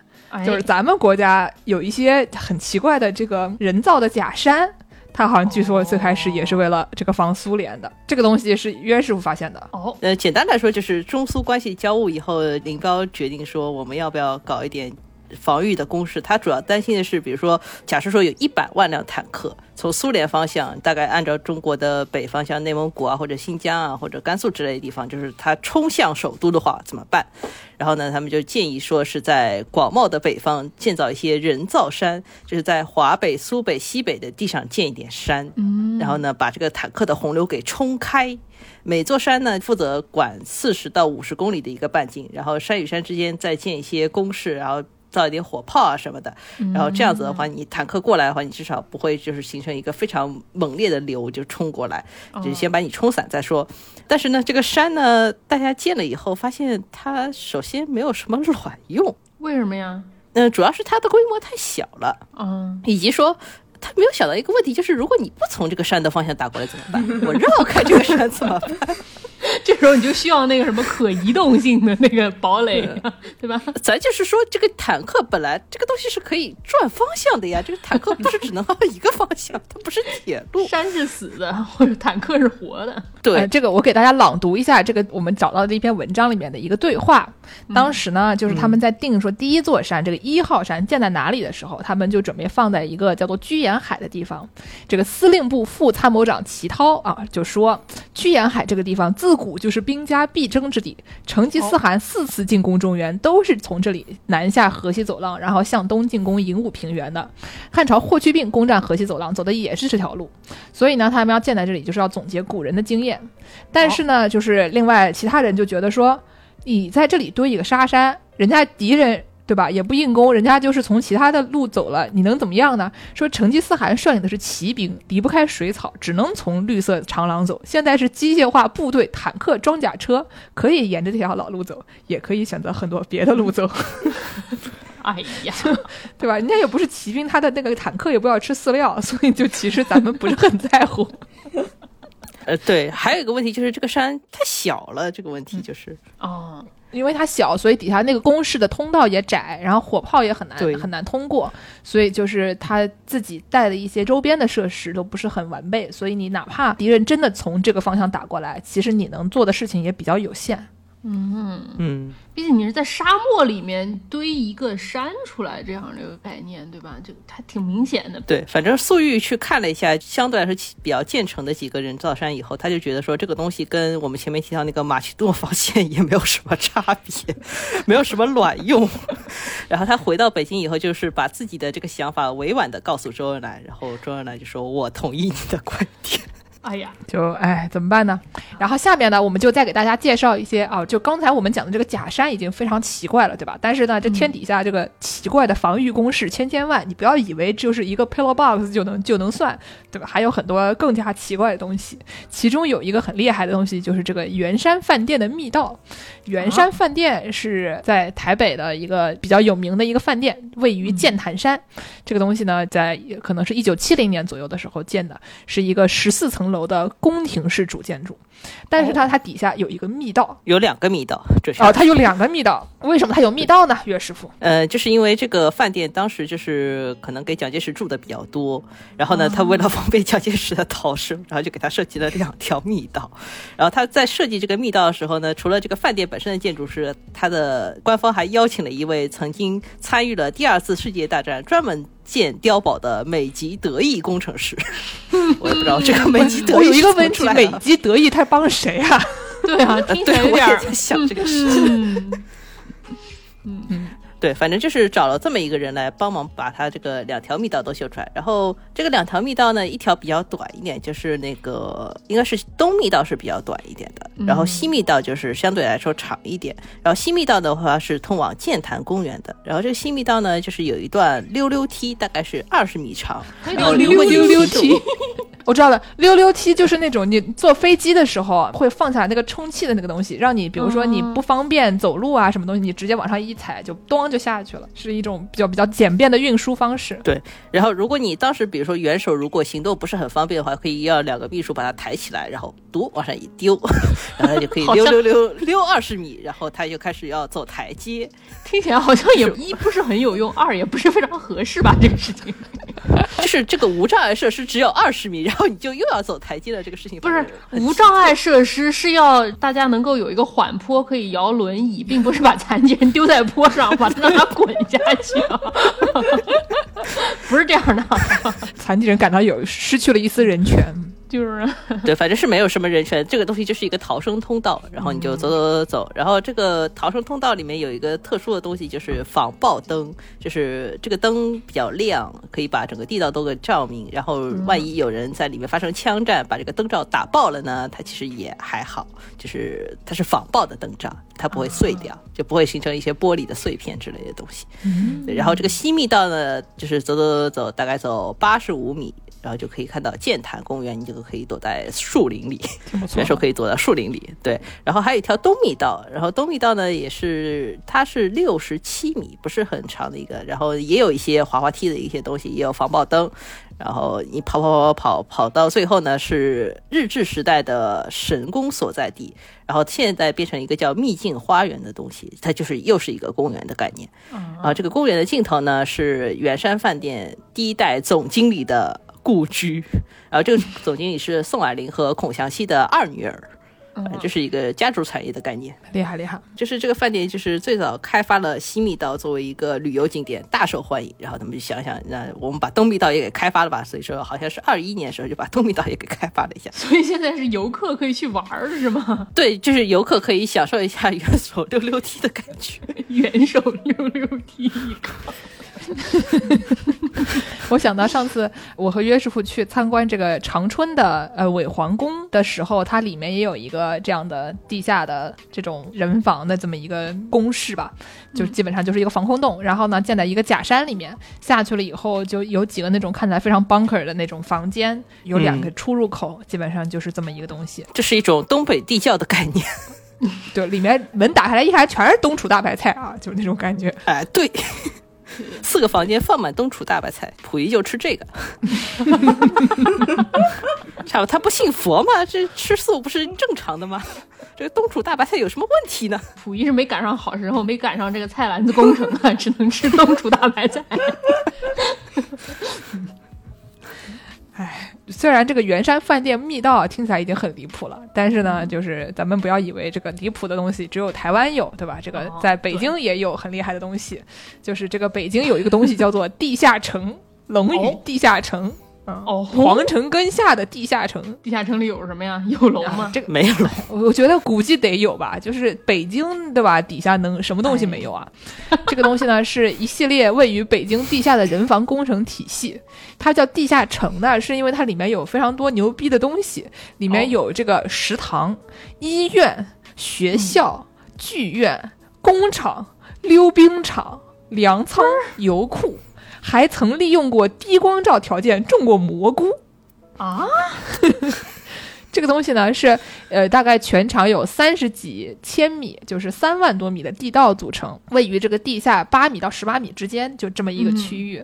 A: 就是咱们国家有一些很奇怪的这个人造的假山，它好像据说最开始也是为了这个防苏联的。这个东西是约师傅发现的。
C: 哦，
B: 呃，简单来说就是中苏关系交恶以后，林彪决定说我们要不要搞一点防御的攻势，他主要担心的是，比如说，假设说有一百万辆坦克从苏联方向，大概按照中国的北方，像内蒙古啊，或者新疆啊，或者甘肃之类的地方，就是他冲向首都的话怎么办？然后呢，他们就建议说是在广袤的北方建造一些人造山，就是在华北、苏北、西北的地上建一点山，嗯，然后呢，把这个坦克的洪流给冲开。每座山呢，负责管四十到五十公里的一个半径，然后山与山之间再建一些工事，然后造一点火炮啊什么的，然后这样子的话，你坦克过来的话，你至少不会就是形成一个非常猛烈的流就冲过来，就先把你冲散再说。但是呢，这个山呢，大家建了以后发现它首先没有什么卵用，
C: 为什么呀？
B: 嗯，主要是它的规模太小了，嗯，以及说。他没有想到一个问题，就是如果你不从这个山的方向打过来怎么办？我绕开这个山怎么办？
C: 这时候你就需要那个什么可移动性的那个堡垒，对吧？
B: 咱就是说，这个坦克本来这个东西是可以转方向的呀。这个坦克不是只能一个方向，它不是铁路。
C: 山是死的，或者坦克是活的。
B: 对，
A: 这个我给大家朗读一下这个我们找到的一篇文章里面的一个对话。当时呢，就是他们在定说第一座山这个一号山建在哪里的时候，他们就准备放在一个叫做居延海的地方。这个司令部副参谋长齐涛啊就说，居延海这个地方自古就是兵家必争之地。成吉思汗四次进攻中原，都是从这里南下河西走廊，然后向东进攻营武平原的。汉朝霍去病攻占河西走廊，走的也是这条路。所以呢，他们要建在这里，就是要总结古人的经验。但是呢，就是另外其他人就觉得说。你在这里堆一个沙山，人家敌人对吧也不硬攻，人家就是从其他的路走了，你能怎么样呢？说成吉思汗率领的是骑兵，离不开水草，只能从绿色长廊走。现在是机械化部队，坦克、装甲车可以沿着这条老路走，也可以选择很多别的路走。
C: 哎呀，
A: 对吧？人家也不是骑兵，他的那个坦克也不要吃饲料，所以就其实咱们不是很在乎。
B: 呃，对，还有一个问题就是这个山太小了，这个问题就是
C: 哦，
A: 因为它小，所以底下那个工事的通道也窄，然后火炮也很难很难通过，所以就是他自己带的一些周边的设施都不是很完备，所以你哪怕敌人真的从这个方向打过来，其实你能做的事情也比较有限。
C: 嗯
B: 嗯，
C: 毕竟你是在沙漠里面堆一个山出来这样的一个概念，对吧？就它挺明显的。
B: 对，反正粟裕去看了一下，相对来说比较建成的几个人造山以后，他就觉得说这个东西跟我们前面提到那个马其顿防线也没有什么差别，没有什么卵用。然后他回到北京以后，就是把自己的这个想法委婉的告诉周恩来，然后周恩来就说：“我同意你的观点。”
C: 哎呀，
A: 就哎怎么办呢？然后下面呢，我们就再给大家介绍一些啊，就刚才我们讲的这个假山已经非常奇怪了，对吧？但是呢，这天底下这个奇怪的防御工事千千万，你不要以为就是一个 pillow box 就能就能算，对吧？还有很多更加奇怪的东西。其中有一个很厉害的东西，就是这个圆山饭店的密道。圆山饭店是在台北的一个比较有名的一个饭店，位于剑潭山。这个东西呢，在可能是一九七零年左右的时候建的，是一个十四层。楼的宫廷式主建筑，但是它它底下有一个密道，
B: 有两个密道，这是
A: 哦，它有两个密道，为什么它有密道呢？岳师傅，
B: 呃，就是因为这个饭店当时就是可能给蒋介石住的比较多，然后呢，他为了防备蒋介石的逃生，然后就给他设计了两条密道，然后他在设计这个密道的时候呢，除了这个饭店本身的建筑师，他的官方还邀请了一位曾经参与了第二次世界大战，专门。建碉堡的美籍德裔工程师，我也不知道这个美籍德裔。我
A: 有一个问题，美籍德裔他帮谁啊？
C: 对啊，听起来有
B: 点想这个事情。嗯。对，反正就是找了这么一个人来帮忙，把他这个两条密道都修出来。然后这个两条密道呢，一条比较短一点，就是那个应该是东密道是比较短一点的，然后西密道就是相对来说长一点。然后西密道的话是通往剑潭公园的。然后这个西密道呢，就是有一段溜溜梯，大概是二十米长。
C: 溜溜溜梯。
A: 我知道了，溜溜梯就是那种你坐飞机的时候会放下那个充气的那个东西，让你比如说你不方便走路啊什么东西，你直接往上一踩就咚就下去了，是一种比较比较简便的运输方式。
B: 对，然后如果你当时比如说元首如果行动不是很方便的话，可以要两个秘书把它抬起来，然后嘟往上一丢，然后就可以溜溜溜溜二十米，然后他就开始要走台阶。
C: 听起来好像也一不是很有用，二也不是非常合适吧？这个事情。
B: 就是这个无障碍设施只有二十米，然后你就又要走台阶的，这个事情
C: 不是无障碍设施是要大家能够有一个缓坡可以摇轮椅，并不是把残疾人丢在坡上，把他让他 滚下去，不是这样的，
A: 残疾人感到有失去了一丝人权。
C: 就是。
B: 对，反正是没有什么人权，这个东西就是一个逃生通道，然后你就走走走走，然后这个逃生通道里面有一个特殊的东西，就是防爆灯，就是这个灯比较亮，可以把整个地道都给照明，然后万一有人在里面发生枪战，把这个灯罩打爆了呢，它其实也还好，就是它是防爆的灯罩，它不会碎掉，就不会形成一些玻璃的碎片之类的东西。对，然后这个西密道呢，就是走走走走，大概走八十五米。然后就可以看到剑潭公园，你就可以躲在树林里，选手可以躲到树林里。对，然后还有一条东密道，然后东密道呢也是它是六十七米，不是很长的一个，然后也有一些滑滑梯的一些东西，也有防爆灯。然后你跑跑跑跑跑到最后呢，是日治时代的神宫所在地，然后现在变成一个叫秘境花园的东西，它就是又是一个公园的概念。啊，这个公园的尽头呢是远山饭店第一代总经理的。故居，然后这个总经理是宋霭龄和孔祥熙的二女儿，这是一个家族产业的概念，
A: 厉害厉害。
B: 就是这个饭店，就是最早开发了西密道作为一个旅游景点，大受欢迎。然后他们就想想，那我们把东密道也给开发了吧。所以说，好像是二一年的时候就把东密道也给开发了一下。
C: 所以现在是游客可以去玩儿，是吗？
B: 对，就是游客可以享受一下 元首溜溜梯的感觉，
C: 元首溜溜梯。
A: 我想到上次我和约师傅去参观这个长春的呃伪皇宫的时候，它里面也有一个这样的地下的这种人防的这么一个宫室吧，就基本上就是一个防空洞，然后呢建在一个假山里面，下去了以后就有几个那种看起来非常 bunker 的那种房间，有两个出入口，基本上就是这么一个东西。
B: 这是一种东北地窖的概念，
A: 对，里面门打开来一看全是东楚大白菜啊，就是那种感觉。
B: 哎，对。四个房间放满冬储大白菜，溥仪就吃这个。差不，他不信佛吗？这吃素不是正常的吗？这个冬储大白菜有什么问题呢？
C: 溥仪是没赶上好时候，没赶上这个菜篮子工程啊，只能吃冬储大白菜。
A: 唉，虽然这个圆山饭店密道听起来已经很离谱了，但是呢，就是咱们不要以为这个离谱的东西只有台湾有，对吧？这个在北京也有很厉害的东西，就是这个北京有一个东西叫做地下城，龙与地下城。
C: 哦，
A: 皇城根下的地下城，
C: 地下城里有什么呀？有楼吗？
A: 这个
B: 没有楼，
A: 我觉得估计得有吧。就是北京对吧？底下能什么东西没有啊？这个东西呢，是一系列位于北京地下的人防工程体系。它叫地下城呢，是因为它里面有非常多牛逼的东西，里面有这个食堂、医院、学校、剧院、工厂、溜冰场、粮仓、油库。还曾利用过低光照条件种过蘑菇，
C: 啊。
A: 这个东西呢是，呃，大概全长有三十几千米，就是三万多米的地道组成，位于这个地下八米到十八米之间，就这么一个区域，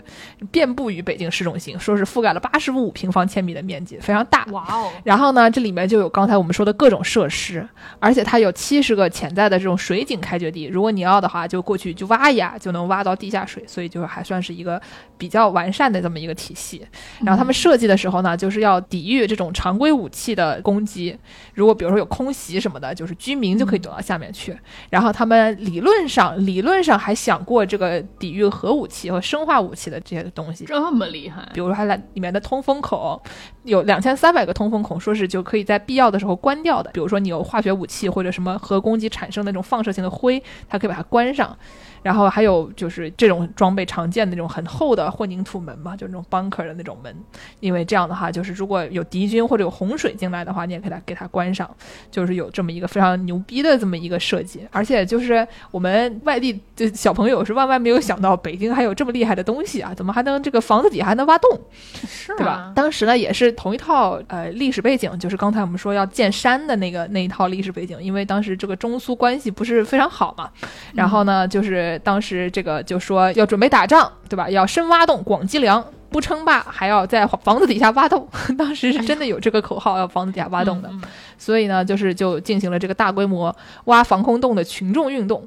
A: 遍布于北京市中心，说是覆盖了八十五平方千米的面积，非常大。
C: 哇哦！
A: 然后呢，这里面就有刚才我们说的各种设施，而且它有七十个潜在的这种水井开掘地，如果你要的话，就过去就挖一下，就能挖到地下水，所以就还算是一个比较完善的这么一个体系。然后他们设计的时候呢，就是要抵御这种常规武器的。攻击，如果比如说有空袭什么的，就是居民就可以躲到下面去。然后他们理论上，理论上还想过这个抵御核武器和生化武器的这些东西，
C: 这么厉害。
A: 比如说它里面的通风口有两千三百个通风孔，说是就可以在必要的时候关掉的。比如说你有化学武器或者什么核攻击产生那种放射性的灰，它可以把它关上。然后还有就是这种装备常见的那种很厚的混凝土门嘛，就那种 bunker 的那种门，因为这样的话，就是如果有敌军或者有洪水进来的话，你也可以给它关上，就是有这么一个非常牛逼的这么一个设计。而且就是我们外地的小朋友是万万没有想到，北京还有这么厉害的东西啊！怎么还能这个房子底下还能挖洞？
C: 是，
A: 对吧？当时呢也是同一套呃历史背景，就是刚才我们说要建山的那个那一套历史背景，因为当时这个中苏关系不是非常好嘛，然后呢就是。当时这个就说要准备打仗，对吧？要深挖洞，广积粮，不称霸还要在房子底下挖洞。当时是真的有这个口号，要房子底下挖洞的。所以呢，就是就进行了这个大规模挖防空洞的群众运动。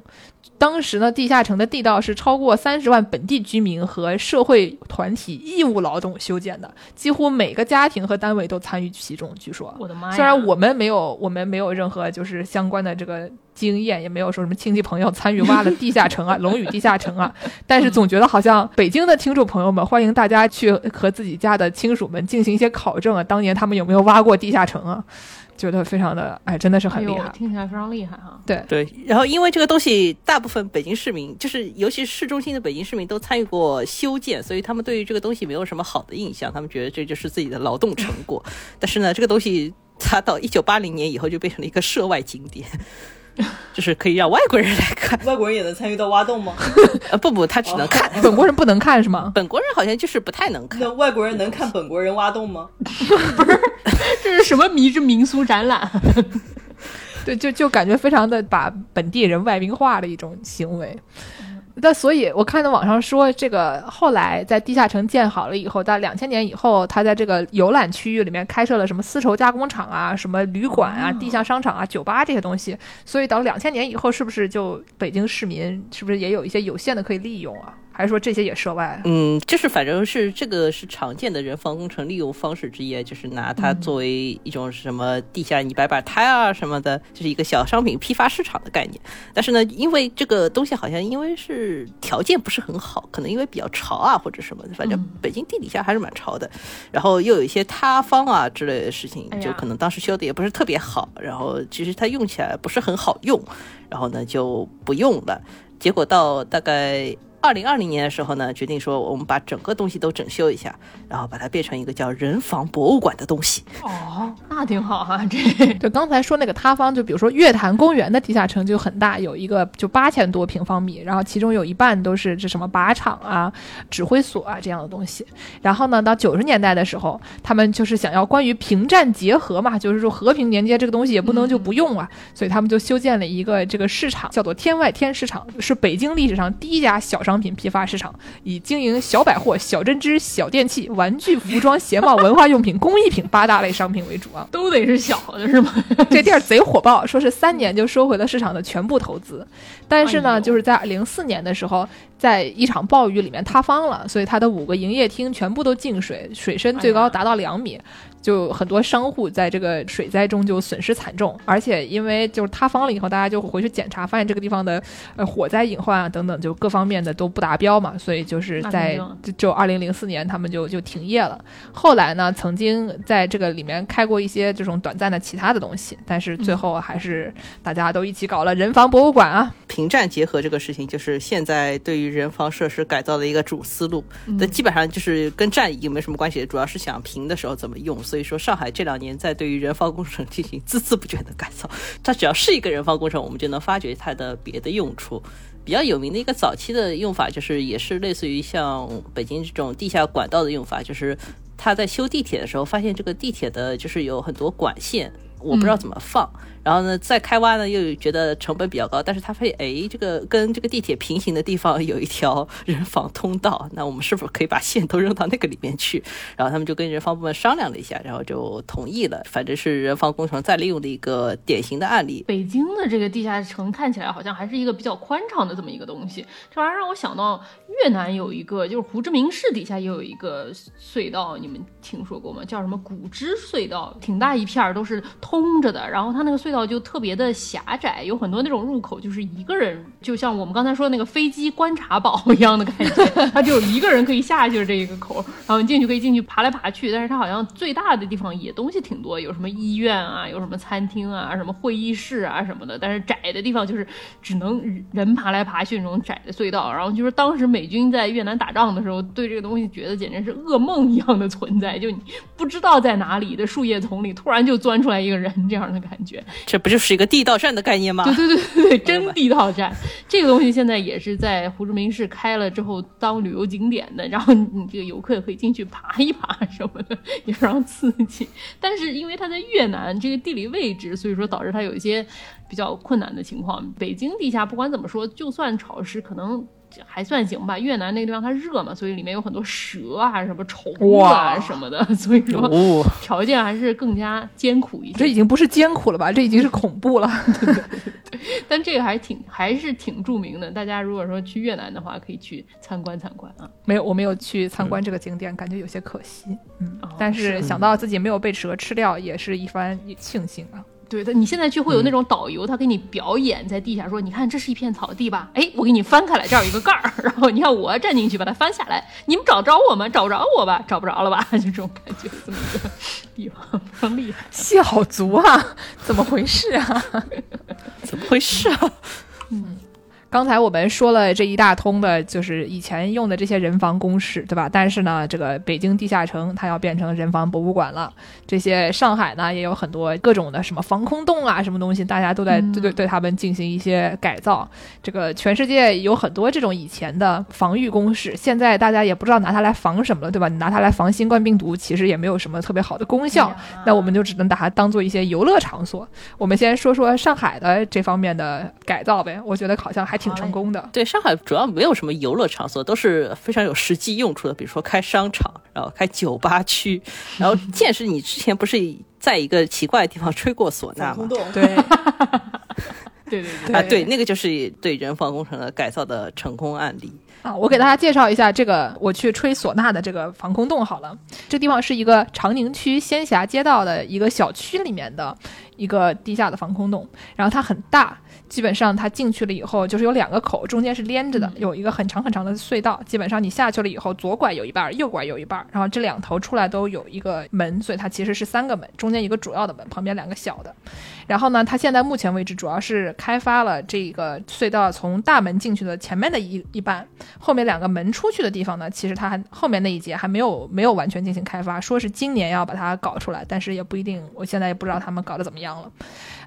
A: 当时呢，地下城的地道是超过三十万本地居民和社会团体义务劳动修建的，几乎每个家庭和单位都参与其中。据说，
C: 我的妈！
A: 虽然我们没有，我们没有任何就是相关的这个经验，也没有说什么亲戚朋友参与挖了地下城啊、龙宇地下城啊，但是总觉得好像北京的听众朋友们，欢迎大家去和自己家的亲属们进行一些考证啊，当年他们有没有挖过地下城啊？觉得非常的哎，真的是很厉害，
C: 听起来非常厉害哈。
A: 对
B: 对，然后因为这个东西，大部分北京市民，就是尤其是市中心的北京市民都参与过修建，所以他们对于这个东西没有什么好的印象，他们觉得这就是自己的劳动成果。但是呢，这个东西它到一九八零年以后就变成了一个涉外景点。就是可以让外国人来看，
D: 外国人也能参与到挖洞吗？
B: 呃，不不，他只能看，
A: 本国人不能看是吗？
B: 本国人好像就是不太能看。
D: 那外国人能看本国人挖洞吗？
C: 不是，这是什么迷之民俗展览？
A: 对，就就感觉非常的把本地人外宾化的一种行为。那所以，我看到网上说，这个后来在地下城建好了以后，到两千年以后，他在这个游览区域里面开设了什么丝绸加工厂啊、什么旅馆啊、地下商场啊、酒吧这些东西。所以到两千年以后，是不是就北京市民是不是也有一些有限的可以利用啊？还是说这些也涉外？
B: 嗯，就是反正是这个是常见的人防工程利用方式之一，就是拿它作为一种什么地下你摆摆摊啊什么的，就是一个小商品批发市场的概念。但是呢，因为这个东西好像因为是条件不是很好，可能因为比较潮啊或者什么，反正北京地底下还是蛮潮的。然后又有一些塌方啊之类的事情，就可能当时修的也不是特别好，然后其实它用起来不是很好用，然后呢就不用了。结果到大概。二零二零年的时候呢，决定说我们把整个东西都整修一下，然后把它变成一个叫人防博物馆的东西。
C: 哦，那挺好哈。这
A: 就刚才说那个塌方，就比如说月坛公园的地下城就很大，有一个就八千多平方米，然后其中有一半都是这什么靶场啊、指挥所啊这样的东西。然后呢，到九十年代的时候，他们就是想要关于平战结合嘛，就是说和平连接这个东西也不能就不用啊，所以他们就修建了一个这个市场，叫做天外天市场，是北京历史上第一家小商。商品批发市场以经营小百货、小针织、小电器、玩具、服装、鞋帽、文化用品、工艺品八大类商品为主啊，
C: 都得是小的，是吗？
A: 这地儿贼火爆，说是三年就收回了市场的全部投资，但是呢，就是在零四年的时候，在一场暴雨里面塌方了，所以它的五个营业厅全部都进水，水深最高达到两米。就很多商户在这个水灾中就损失惨重，而且因为就是塌方了以后，大家就回去检查，发现这个地方的呃火灾隐患啊等等，就各方面的都不达标嘛，所以就是在就二零零四年他们就就停业了。后来呢，曾经在这个里面开过一些这种短暂的其他的东西，但是最后还是大家都一起搞了人防博物馆啊。
B: 平战结合这个事情，就是现在对于人防设施改造的一个主思路，那基本上就是跟战役没什么关系，主要是想平的时候怎么用。所以说，上海这两年在对于人防工程进行孜孜不倦的改造，它只要是一个人防工程，我们就能发掘它的别的用处。比较有名的一个早期的用法，就是也是类似于像北京这种地下管道的用法，就是他在修地铁的时候，发现这个地铁的就是有很多管线，我不知道怎么放。然后呢，再开挖呢，又觉得成本比较高，但是他发现，哎，这个跟这个地铁平行的地方有一条人防通道，那我们是否可以把线都扔到那个里面去？然后他们就跟人防部门商量了一下，然后就同意了。反正是人防工程再利用的一个典型的案例。
C: 北京的这个地下城看起来好像还是一个比较宽敞的这么一个东西，这玩意儿让我想到越南有一个，就是胡志明市底下也有一个隧道，你们听说过吗？叫什么古芝隧道，挺大一片，都是通着的，然后它那个隧道就特别的狭窄，有很多那种入口，就是一个人，就像我们刚才说的那个飞机观察堡一样的感觉，它就有一个人可以下去这一个口，然后你进去可以进去爬来爬去，但是它好像最大的地方也东西挺多，有什么医院啊，有什么餐厅啊，什么会议室啊什么的，但是窄的地方就是只能人爬来爬去那种窄的隧道，然后就是当时美军在越南打仗的时候，对这个东西觉得简直是噩梦一样的存在，就你不知道在哪里的树叶丛里突然就钻出来一个人这样的感觉，
B: 这不就。是一个地道战的概念吗？
C: 对对对对对，真地道战。这个东西现在也是在胡志明市开了之后当旅游景点的，然后你这个游客也可以进去爬一爬什么的，也非常刺激。但是因为它在越南这个地理位置，所以说导致它有一些比较困难的情况。北京地下不管怎么说，就算潮湿，可能。还算行吧。越南那个地方它热嘛，所以里面有很多蛇啊、什么虫子啊什么的，所以说条件还是更加艰苦一些。
A: 这已经不是艰苦了吧？这已经是恐怖了。
C: 但这个还挺还是挺著名的。大家如果说去越南的话，可以去参观参观啊。
A: 没有，我没有去参观这个景点，感觉有些可惜。嗯，但是想到自己没有被蛇吃掉，也是一番庆幸啊。
C: 对的，你现在去会有那种导游，他给你表演在地下说：“你看，这是一片草地吧？哎，我给你翻开来，这儿有一个盖儿，然后你看我站进去把它翻下来，你们找着我吗？找不着我吧？找不着了吧？就这种感觉，这么一个地方非常厉害，
A: 戏好足啊！怎么回事啊？
B: 怎么回事啊？
A: 嗯。”刚才我们说了这一大通的，就是以前用的这些人防工事，对吧？但是呢，这个北京地下城它要变成人防博物馆了。这些上海呢也有很多各种的什么防空洞啊，什么东西，大家都在对对对他们进行一些改造。这个全世界有很多这种以前的防御工事，现在大家也不知道拿它来防什么了，对吧？你拿它来防新冠病毒，其实也没有什么特别好的功效。那我们就只能把它当做一些游乐场所。我们先说说上海的这方面的改造呗，我觉得好像还。挺成功的。
B: 对，上海主要没有什么游乐场所，都是非常有实际用处的，比如说开商场，然后开酒吧区，然后 见识你之前不是在一个奇怪的地方吹过唢呐吗？
A: 对，
C: 对对对
B: 啊，对，那个就是对人防工程的改造的成功案例
A: 啊。我给大家介绍一下这个我去吹唢呐的这个防空洞好了，这地方是一个长宁区仙霞街道的一个小区里面的一个地下的防空洞，然后它很大。基本上它进去了以后，就是有两个口，中间是连着的，有一个很长很长的隧道。基本上你下去了以后，左拐有一半，右拐有一半，然后这两头出来都有一个门，所以它其实是三个门，中间一个主要的门，旁边两个小的。然后呢，它现在目前为止主要是开发了这个隧道从大门进去的前面的一一半，后面两个门出去的地方呢，其实它还后面那一节还没有没有完全进行开发，说是今年要把它搞出来，但是也不一定，我现在也不知道他们搞得怎么样了。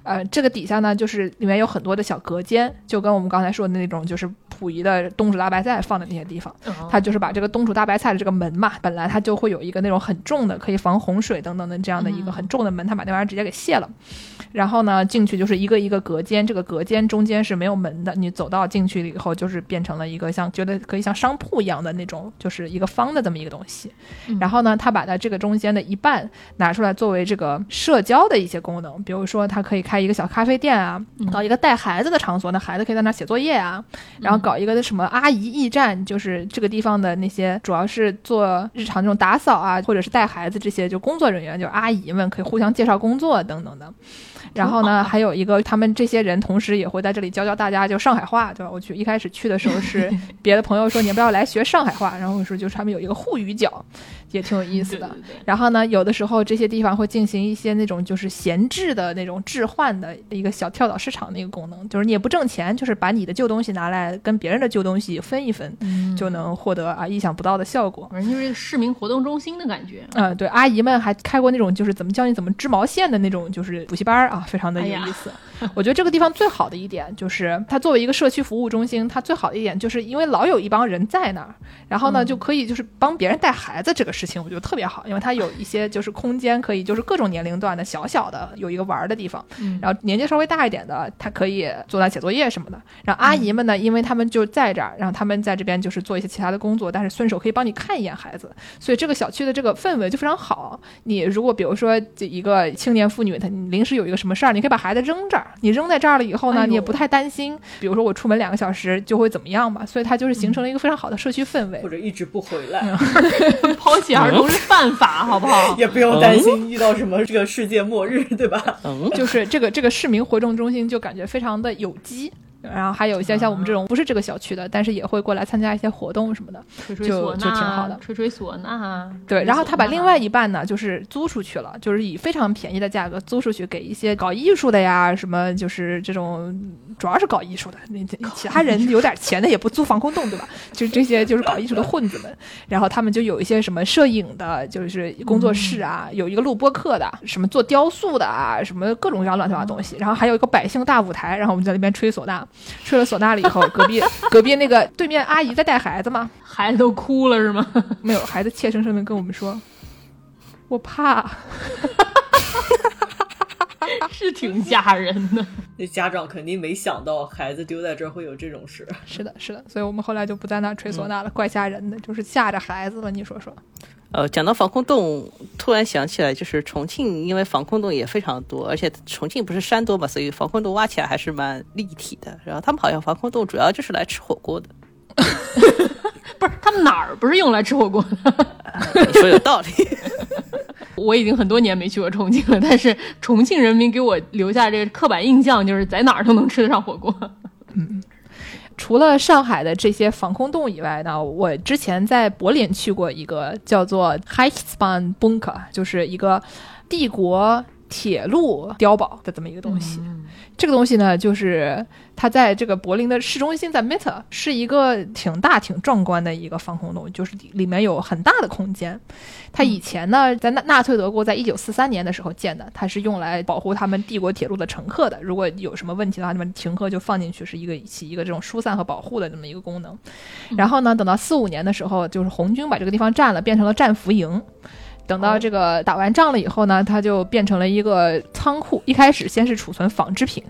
A: 呃，这个底下呢，就是里面有很多的小隔间，就跟我们刚才说的那种，就是溥仪的冬储大白菜放的那些地方，他就是把这个冬储大白菜的这个门嘛，本来它就会有一个那种很重的，可以防洪水等等的这样的一个很重的门，他把那玩意儿直接给卸了，然后呢，进去就是一个一个隔间，这个隔间中间是没有门的，你走到进去了以后，就是变成了一个像觉得可以像商铺一样的那种，就是一个方的这么一个东西，然后呢，他把它这个中间的一半拿出来作为这个社交的一些功能，比如说它可以开。开一个小咖啡店啊，搞一个带孩子的场所，那孩子可以在那写作业啊。然后搞一个什么阿姨驿站，就是这个地方的那些主要是做日常这种打扫啊，或者是带孩子这些就工作人员，就阿姨们可以互相介绍工作等等的。然后呢，还有一个，他们这些人同时也会在这里教教大家就上海话，对吧？我去一开始去的时候是别的朋友说你要不要来学上海话，然后我说就是他们有一个沪语角，也挺有意思的。然后呢，有的时候这些地方会进行一些那种就是闲置的那种置换的一个小跳蚤市场的一个功能，就是你也不挣钱，就是把你的旧东西拿来跟别人的旧东西分一分，就能获得啊意想不到的效果。
C: 反正就是市民活动中心的感觉。
A: 嗯，对，阿姨们还开过那种就是怎么教你怎么织毛线的那种就是补习班啊。非常的有意思，我觉得这个地方最好的一点就是，它作为一个社区服务中心，它最好的一点就是因为老有一帮人在那儿，然后呢就可以就是帮别人带孩子这个事情，我觉得特别好，因为它有一些就是空间可以就是各种年龄段的小小的有一个玩的地方，然后年纪稍微大一点的，他可以坐那写作业什么的，然后阿姨们呢，因为他们就在这儿，然后他们在这边就是做一些其他的工作，但是顺手可以帮你看一眼孩子，所以这个小区的这个氛围就非常好。你如果比如说这一个青年妇女，她临时有一个什么。事儿，你可以把孩子扔这儿。你扔在这儿了以后呢，你也不太担心。比如说我出门两个小时就会怎么样嘛，所以它就是形成了一个非常好的社区氛围。
D: 或者一直不回来，
C: 抛弃儿童是犯法，好不好？
D: 也不用担心遇到什么这个世界末日，对吧？
A: 嗯，就是这个这个市民活动中心就感觉非常的有机。然后还有一些像我们这种不是这个小区的，但是也会过来参加一些活动什么的，就就挺好的。
C: 吹吹唢呐，
A: 对。然后他把另外一半呢，就是租出去了，就是以非常便宜的价格租出去给一些搞艺术的呀，什么就是这种，主要是搞艺术的。那其他人有点钱的也不租防空洞，对吧？就这些就是搞艺术的混子们。然后他们就有一些什么摄影的，就是工作室啊，有一个录播课的，什么做雕塑的啊，什么各种各样乱七八糟东西。然后还有一个百姓大舞台，然后我们在那边吹唢呐。吹了唢呐了以后，隔壁隔壁那个对面阿姨在带孩子吗？
C: 孩子都哭了是吗？
A: 没有，孩子怯生生的跟我们说：“我怕。”
C: 是挺吓人的。
D: 那家长肯定没想到孩子丢在这儿会有这种事。
A: 是的，是的，所以我们后来就不在那吹唢呐了，怪吓人的，就是吓着孩子了。你说说。
B: 呃，讲到防空洞，突然想起来，就是重庆，因为防空洞也非常多，而且重庆不是山多嘛，所以防空洞挖起来还是蛮立体的。然后他们好像防空洞主要就是来吃火锅的，
C: 不是？他们哪儿不是用来吃火锅的？
B: 你说有道理。
C: 我已经很多年没去过重庆了，但是重庆人民给我留下这个刻板印象，就是在哪儿都能吃得上火锅。
A: 嗯。除了上海的这些防空洞以外呢，我之前在柏林去过一个叫做 Heisman Bunker，就是一个帝国。铁路碉堡的这么一个东西，这个东西呢，就是它在这个柏林的市中心，在 Mitte，是一个挺大、挺壮观的一个防空洞，就是里面有很大的空间。它以前呢，在纳纳粹德国在一九四三年的时候建的，它是用来保护他们帝国铁路的乘客的。如果有什么问题的话，你们停客就放进去，是一个起一个这种疏散和保护的这么一个功能。然后呢，等到四五年的时候，就是红军把这个地方占了，变成了战俘营。等到这个打完仗了以后呢，它就变成了一个仓库。一开始先是储存纺织品，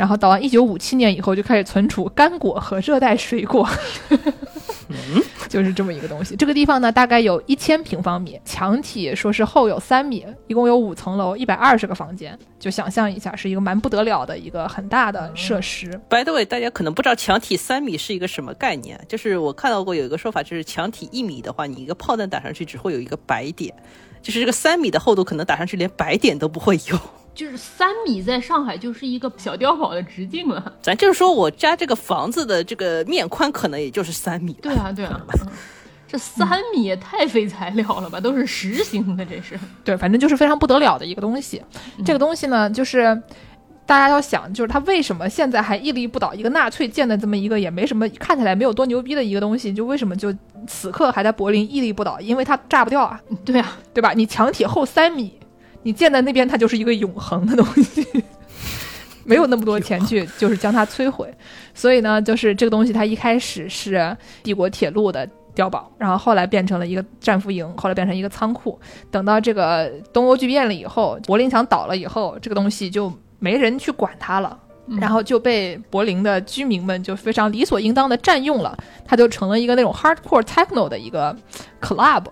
A: 然后到完一九五七年以后就开始存储干果和热带水果。就是这么一个东西。这个地方呢，大概有一千平方米，墙体说是厚有三米，一共有五层楼，一百二十个房间。就想象一下，是一个蛮不得了的一个很大的设施。
B: By the way，大家可能不知道墙体三米是一个什么概念，就是我看到过有一个说法，就是墙体一米的话，你一个炮弹打上去只会有一个白点，就是这个三米的厚度可能打上去连白点都不会有。
C: 就是三米，在上海就是一个小碉堡的直径了。
B: 咱就是说，我家这个房子的这个面宽可能也就是三米。
C: 对啊，对啊，这三米也太费材料了吧？都是实心的，这是。
A: 对，反正就是非常不得了的一个东西。这个东西呢，就是大家要想，就是它为什么现在还屹立不倒？一个纳粹建的这么一个也没什么，看起来没有多牛逼的一个东西，就为什么就此刻还在柏林屹立不倒？因为它炸不掉啊。
C: 对啊，
A: 对吧？你墙体厚三米。你建在那边，它就是一个永恒的东西，没有那么多钱去 就是将它摧毁。所以呢，就是这个东西，它一开始是帝国铁路的碉堡，然后后来变成了一个战俘营，后来变成一个仓库。等到这个东欧剧变了以后，柏林墙倒了以后，这个东西就没人去管它了，然后就被柏林的居民们就非常理所应当的占用了，它就成了一个那种 hardcore techno 的一个 club。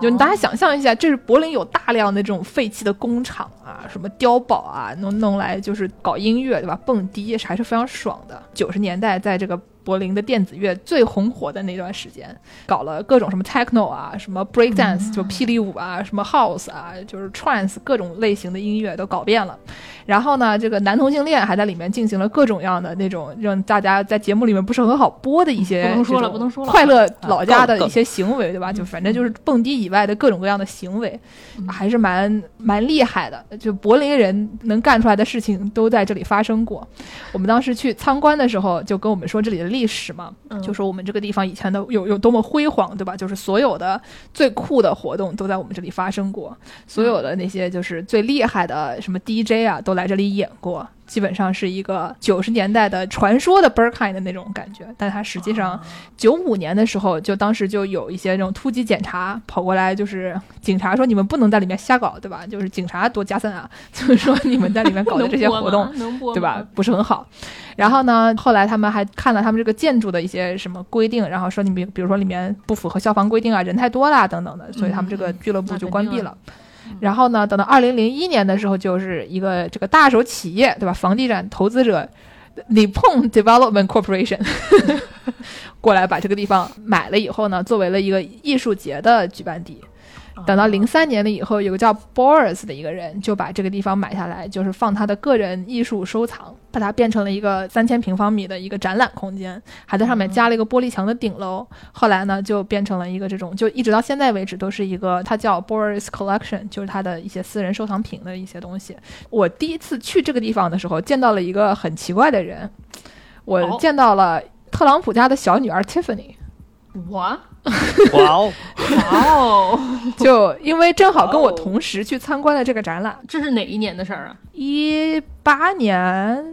A: 就大家想象一下，这是柏林有大量的这种废弃的工厂啊，什么碉堡啊，弄弄来就是搞音乐，对吧？蹦迪还是非常爽的。九十年代在这个。柏林的电子乐最红火的那段时间，搞了各种什么 techno 啊，什么 break dance 就霹雳舞啊，什么 house 啊，就是 trance 各种类型的音乐都搞遍了。然后呢，这个男同性恋还在里面进行了各种样的那种让大家在节目里面不是很好播的一些
C: 不能说了不能说了
A: 快乐老家的一些行为，对吧？就反正就是蹦迪以外的各种各样的行为，还是蛮蛮厉害的。就柏林人能干出来的事情都在这里发生过。我们当时去参观的时候，就跟我们说这里的。历史嘛，就说我们这个地方以前的有有多么辉煌，对吧？就是所有的最酷的活动都在我们这里发生过，所有的那些就是最厉害的什么 DJ 啊，都来这里演过。基本上是一个九十年代的传说的 Berkine 的那种感觉，但它实际上九五年的时候，就当时就有一些这种突击检查跑过来，就是警察说你们不能在里面瞎搞，对吧？就是警察多加森啊，就是说你们在里面搞的这些活动，对吧？不是很好。然后呢，后来他们还看了他们这个建筑的一些什么规定，然后说你比比如说里面不符合消防规定啊，人太多啦等等的，所以他们这个俱乐部就关闭了。然后呢，等到二零零一年的时候，就是一个这个大手企业，对吧？房地产投资者李碰 Development Corporation 过来把这个地方买了以后呢，作为了一个艺术节的举办地。等到零三年了以后，有个叫 Boris 的一个人就把这个地方买下来，就是放他的个人艺术收藏，把它变成了一个三千平方米的一个展览空间，还在上面加了一个玻璃墙的顶楼。后来呢，就变成了一个这种，就一直到现在为止都是一个，它叫 Boris Collection，就是他的一些私人收藏品的一些东西。我第一次去这个地方的时候，见到了一个很奇怪的人，我见到了特朗普家的小女儿 Tiffany。
C: 我。
B: 哇哦，
C: 哇哦！
A: 就因为正好跟我同时去参观了这个展览，
C: 这是哪一年的事儿啊？
A: 一八年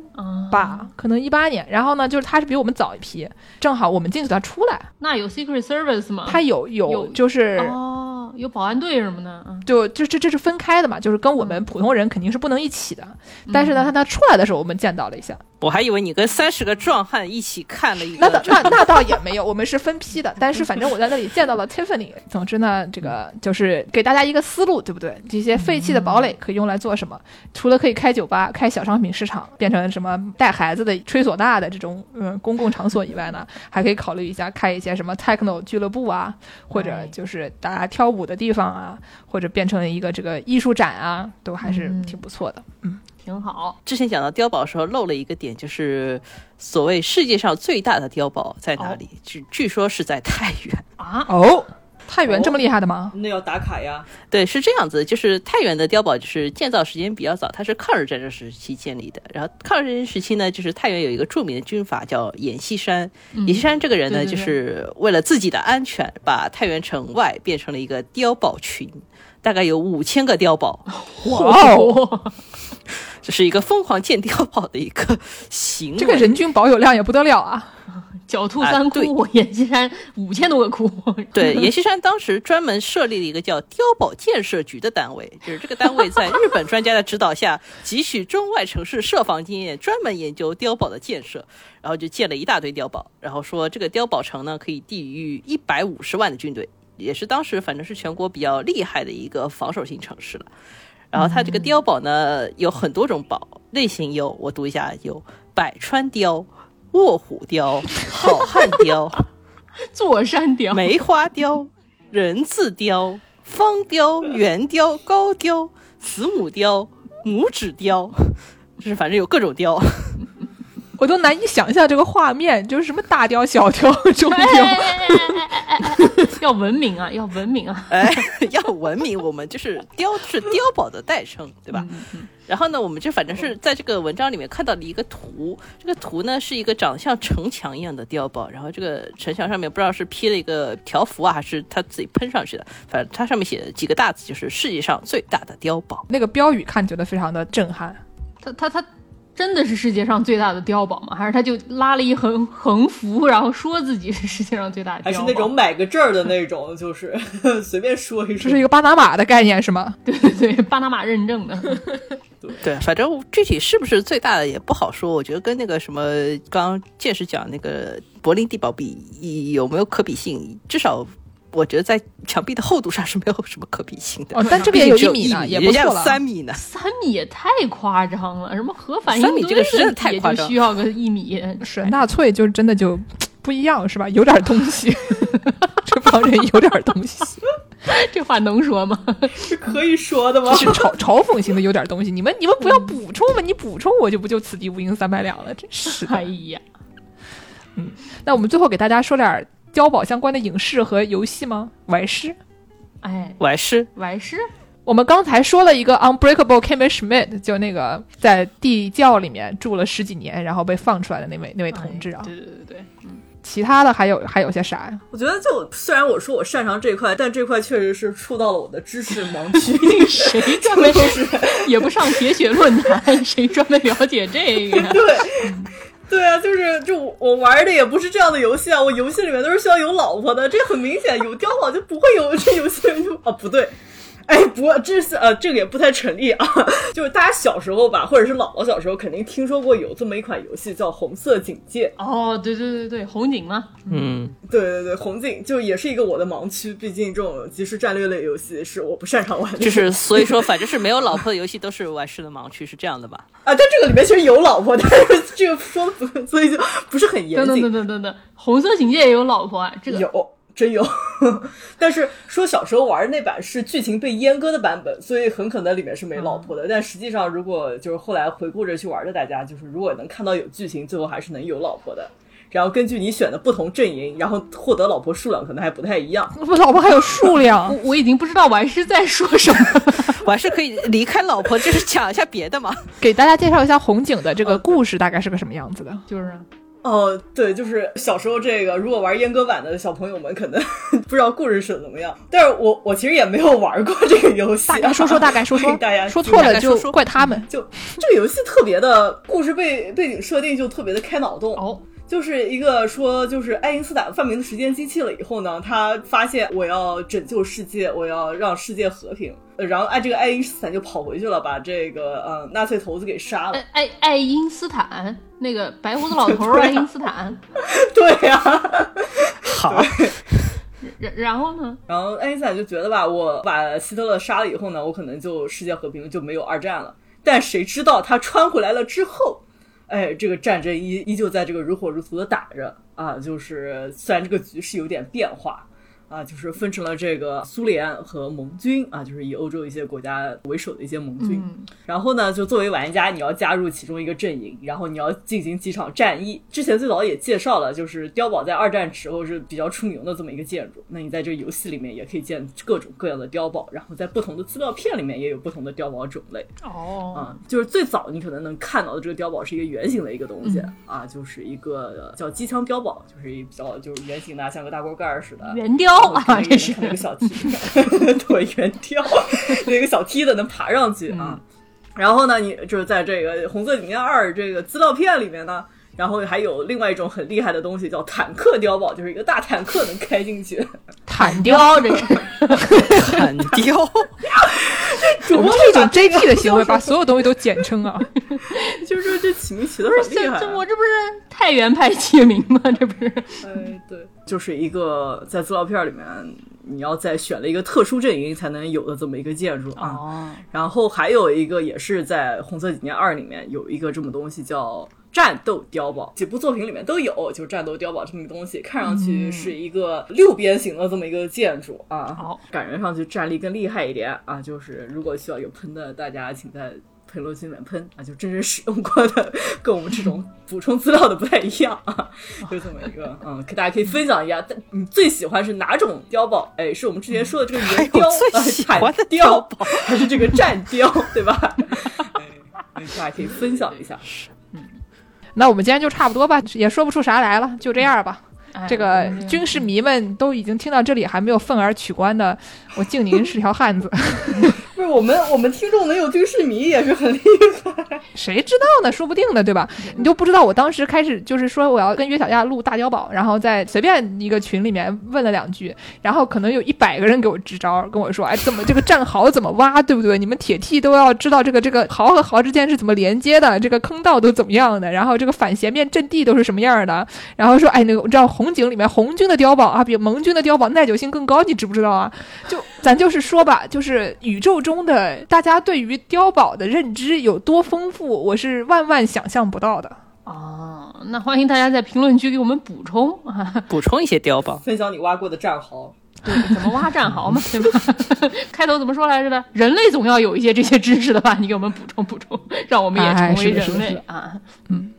A: 吧，可能一八年。然后呢，就是他是比我们早一批，正好我们进去他出来。
C: 那有 Secret Service 吗？
A: 他有有，就是
C: 哦，有保安队什么的，嗯，
A: 就这这这是分开的嘛，就是跟我们普通人肯定是不能一起的。但是呢，他他出来的时候，我们见到了一下。
B: 我还以为你跟三十个壮汉一起看了一
A: 个，那那那倒也没有，我们是分批的。但是反正我在那里见到了 Tiffany。总之呢，这个就是给大家一个思路，对不对？这些废弃的堡垒可以用来做什么？除了可以开酒吧、开小商品市场，变成什么带孩子的吹唢呐的这种嗯公共场所以外呢，还可以考虑一下开一些什么 Techno 俱乐部啊，或者就是大家跳舞的地方啊，或者变成一个这个艺术展啊，都还是挺不错的。嗯。
C: 挺好。
B: 之前讲到碉堡的时候漏了一个点，就是所谓世界上最大的碉堡在哪里？据据说是在太原
A: 啊！哦，太原这么厉害的吗？
D: 那要打卡呀。
B: 对，是这样子，就是太原的碉堡就是建造时间比较早，它是抗日战争时期建立的。然后抗日战争时期呢，就是太原有一个著名的军阀叫阎锡山。阎锡山这个人呢，就是为了自己的安全，把太原城外变成了一个碉堡群。大概有五千个碉堡，
A: 哇哦！
B: 这是一个疯狂建碉堡的一个行为。
A: 这个人均保有量也不得了啊！
C: 狡兔三窟，阎锡 山五千多个窟。
B: 对，阎锡山当时专门设立了一个叫碉堡建设局的单位，就是这个单位在日本专家的指导下，汲取中外城市设防经验，专门研究碉堡的建设，然后就建了一大堆碉堡，然后说这个碉堡城呢可以抵御一百五十万的军队。也是当时反正是全国比较厉害的一个防守型城市了，然后它这个碉堡呢有很多种堡类型，有我读一下，有百川碉、卧虎碉、好汉碉、
C: 座山碉、
B: 梅花碉、人字碉、方碉、圆碉、高碉、子母碉、拇指碉，就是反正有各种碉。
A: 我都难以想象这个画面，就是什么大雕、小雕、中雕，
C: 要文明啊，要文明啊，
B: 哎，要文明，我们就是雕是碉堡的代称，对吧？然后呢，我们就反正是在这个文章里面看到了一个图，这个图呢是一个长像城墙一样的碉堡，然后这个城墙上面不知道是披了一个条幅啊，还是他自己喷上去的，反正它上面写的几个大字就是世界上最大的碉堡，
A: 那个标语看觉得非常的震撼，
C: 他他他。真的是世界上最大的碉堡吗？还是他就拉了一横横幅，然后说自己是世界上最大的？
D: 还是那种买个证儿的那种，就是 随便说一说。
A: 这是一个巴拿马的概念是吗？
C: 对对对，巴拿马认证的。
B: 对，反正具体是不是最大的也不好说。我觉得跟那个什么刚刚见识讲那个柏林地堡比有没有可比性，至少。我觉得在墙壁的厚度上是没有什么可比性的
A: 哦，但这边有一米呢，也不错
B: 了。三米呢，
C: 三米也太夸张了。什么核反应
B: 三米这个真的太夸张，
C: 需要个一米。
A: 是纳粹就真的就不一样，是吧？有点东西，这帮人有点东西。
C: 这话能说吗？
D: 是可以说的吗？
A: 是嘲嘲讽型的有点东西。你们你们不要补充嘛？你补充我就不就此地无银三百两了。真是
C: 哎呀，
A: 嗯，那我们最后给大家说点。碉堡相关的影视和游戏吗？玩师，
C: 哎，
B: 玩师，
C: 玩师。
A: 我们刚才说了一个 Unbreakable Kimmy Schmidt，就那个在地窖里面住了十几年，然后被放出来的那位那位同志啊。
C: 对对对对，嗯。
A: 其他的还有还有些啥呀？
D: 我觉得就虽然我说我擅长这块，但这块确实是触到了我的知识盲区。
C: 谁专门 是也不上铁血论坛，谁专门了解这个？
D: 对。对啊，就是就我玩的也不是这样的游戏啊，我游戏里面都是需要有老婆的，这很明显有碉堡就不会有这游戏就啊不对。哎，不，这是呃，这个也不太成立啊。就是大家小时候吧，或者是姥姥小时候，肯定听说过有这么一款游戏叫《红色警戒》。
C: 哦，对对对对，红警吗？
B: 嗯，
D: 对对对，红警就也是一个我的盲区，毕竟这种即时战略类游戏是我不擅长玩的。
B: 就是 所以说，反正是没有老婆的游戏都是玩世的盲区，是这样的吧？
D: 啊，但这个里面其实有老婆，但是这个说的不，所以就不是很严谨。
C: 等等等等等，红色警戒也有老婆啊？这个
D: 有。真有，但是说小时候玩那版是剧情被阉割的版本，所以很可能里面是没老婆的。但实际上，如果就是后来回顾着去玩的大家，就是如果能看到有剧情，最后还是能有老婆的。然后根据你选的不同阵营，然后获得老婆数量可能还不太一样。
A: 我老婆还有数量，
C: 我已经不知道完师在说什么。
B: 完师可以离开老婆，就是讲一下别的嘛。
A: 给大家介绍一下红警的这个故事大概是个什么样子的，
C: 就是。
D: 哦，对，就是小时候这个，如果玩阉割版的小朋友们可能 不知道故事是怎么样，但是我我其实也没有玩过这个游戏。
A: 说说大概说说，
D: 大家
A: 说错了就怪他们。
D: 就这个游戏特别的故事背背景设定就特别的开脑洞
C: 哦。
D: 就是一个说，就是爱因斯坦发明的时间机器了以后呢，他发现我要拯救世界，我要让世界和平，然后爱这个爱因斯坦就跑回去了，把这个呃纳粹头子给杀了。
C: 爱爱因斯坦那个白胡子老头爱因斯坦，
D: 对呀，
B: 好。
C: 然然后呢？
D: 然后爱因斯坦就觉得吧，我把希特勒杀了以后呢，我可能就世界和平，就没有二战了。但谁知道他穿回来了之后，哎，这个战争依依旧在这个如火如荼的打着啊，就是虽然这个局势有点变化。啊，就是分成了这个苏联和盟军啊，就是以欧洲一些国家为首的一些盟军。然后呢，就作为玩家，你要加入其中一个阵营，然后你要进行几场战役。之前最早也介绍了，就是碉堡在二战时候是比较出名的这么一个建筑。那你在这个游戏里面也可以建各种各样的碉堡，然后在不同的资料片里面也有不同的碉堡种类。
C: 哦，
D: 啊，就是最早你可能能看到的这个碉堡是一个圆形的一个东西啊，就是一个叫机枪碉堡，就是一比较就是圆形的，像个大锅盖似的
C: 圆雕。啊，这是
D: 那个小梯，椭，圆跳，那个小梯子能爬上去啊。然后呢，你就是在这个《红色警戒二》这个资料片里面呢，然后还有另外一种很厉害的东西，叫坦克碉堡，就是一个大坦克能开进去。
C: 坦雕，这是
B: 坦雕。
A: 我们这种 JT 的行为，把所有东西都简称啊，
D: 就是这起名起的很厉害。
C: 我这不是太原派起名吗？这不是？
D: 哎，对，就是一个在资料片里面，你要在选了一个特殊阵营才能有的这么一个建筑啊。然后还有一个也是在《红色警戒二》里面有一个这么东西叫。战斗碉堡几部作品里面都有，就是战斗碉堡这么一个东西，看上去是一个六边形的这么一个建筑啊，
C: 好，
D: 感觉上去战力更厉害一点啊。就是如果需要有喷的，大家请在评论区里面喷啊，就真正使用过的，跟我们这种补充资料的不太一样啊，就这么一个，嗯，给大家可以分享一下，你最喜欢是哪种碉堡？哎，是我们之前说的这个圆碉啊，海碉堡，还是这个战碉，对吧？大家可以分享一下。
A: 那我们今天就差不多吧，也说不出啥来了，就这样吧。这个军事迷们都已经听到这里，还没有愤而取关的，我敬您是条汉子。
D: 不是我们，我们听众能有军事迷也是很厉害。
A: 谁知道呢？说不定呢，对吧？你就不知道，我当时开始就是说我要跟约小亚录大碉堡，然后在随便一个群里面问了两句，然后可能有一百个人给我支招，跟我说：“哎，怎么这个战壕怎么挖，对不对？你们铁 T 都要知道这个这个壕和壕之间是怎么连接的，这个坑道都怎么样的，然后这个反斜面阵地都是什么样的。”然后说：“哎，那个我知道红警里面红军的碉堡啊，比盟军的碉堡耐久性更高，你知不知道啊？”就咱就是说吧，就是宇宙中的大家对于碉堡的认知有多丰富，我是万万想象不到的。
C: 哦，那欢迎大家在评论区给我们补充啊，
B: 补充一些碉堡，
D: 分享你挖过的战壕，
C: 对，怎么挖战壕嘛，对吧？开头怎么说来着的？人类总要有一些这些知识的吧？你给我们补充补充，让我们也成为人类啊，
A: 嗯。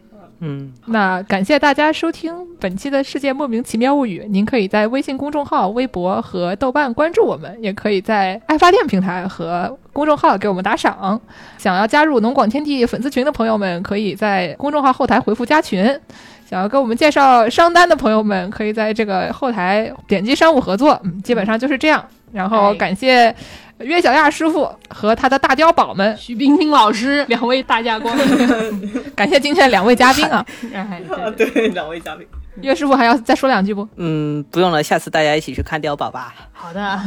A: 嗯，那感谢大家收听本期的《世界莫名其妙物语》。您可以在微信公众号、微博和豆瓣关注我们，也可以在爱发电平台和公众号给我们打赏。想要加入农广天地粉丝群的朋友们，可以在公众号后台回复“加群”。想要跟我们介绍商单的朋友们，可以在这个后台点击“商务合作”。嗯，基本上就是这样。然后感谢。岳小亚师傅和他的大碉堡们，
C: 徐冰冰老师两位大驾光临，
A: 感谢今天的两位嘉宾啊！
D: 对，两位嘉宾，
A: 岳师傅还要再说两句不？
B: 嗯，不用了，下次大家一起去看碉堡吧。
C: 好的，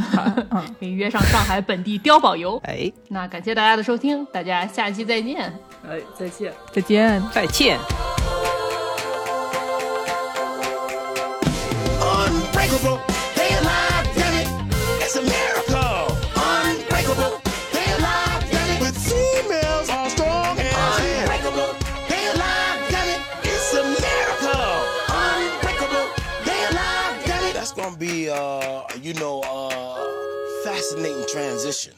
C: 嗯，可以约上上海本地碉堡游。
B: 哎，
C: 那感谢大家的收听，大家下期再见。
D: 哎，再见，
A: 再见，
B: 再见。Be, uh, you know, uh, fascinating transition.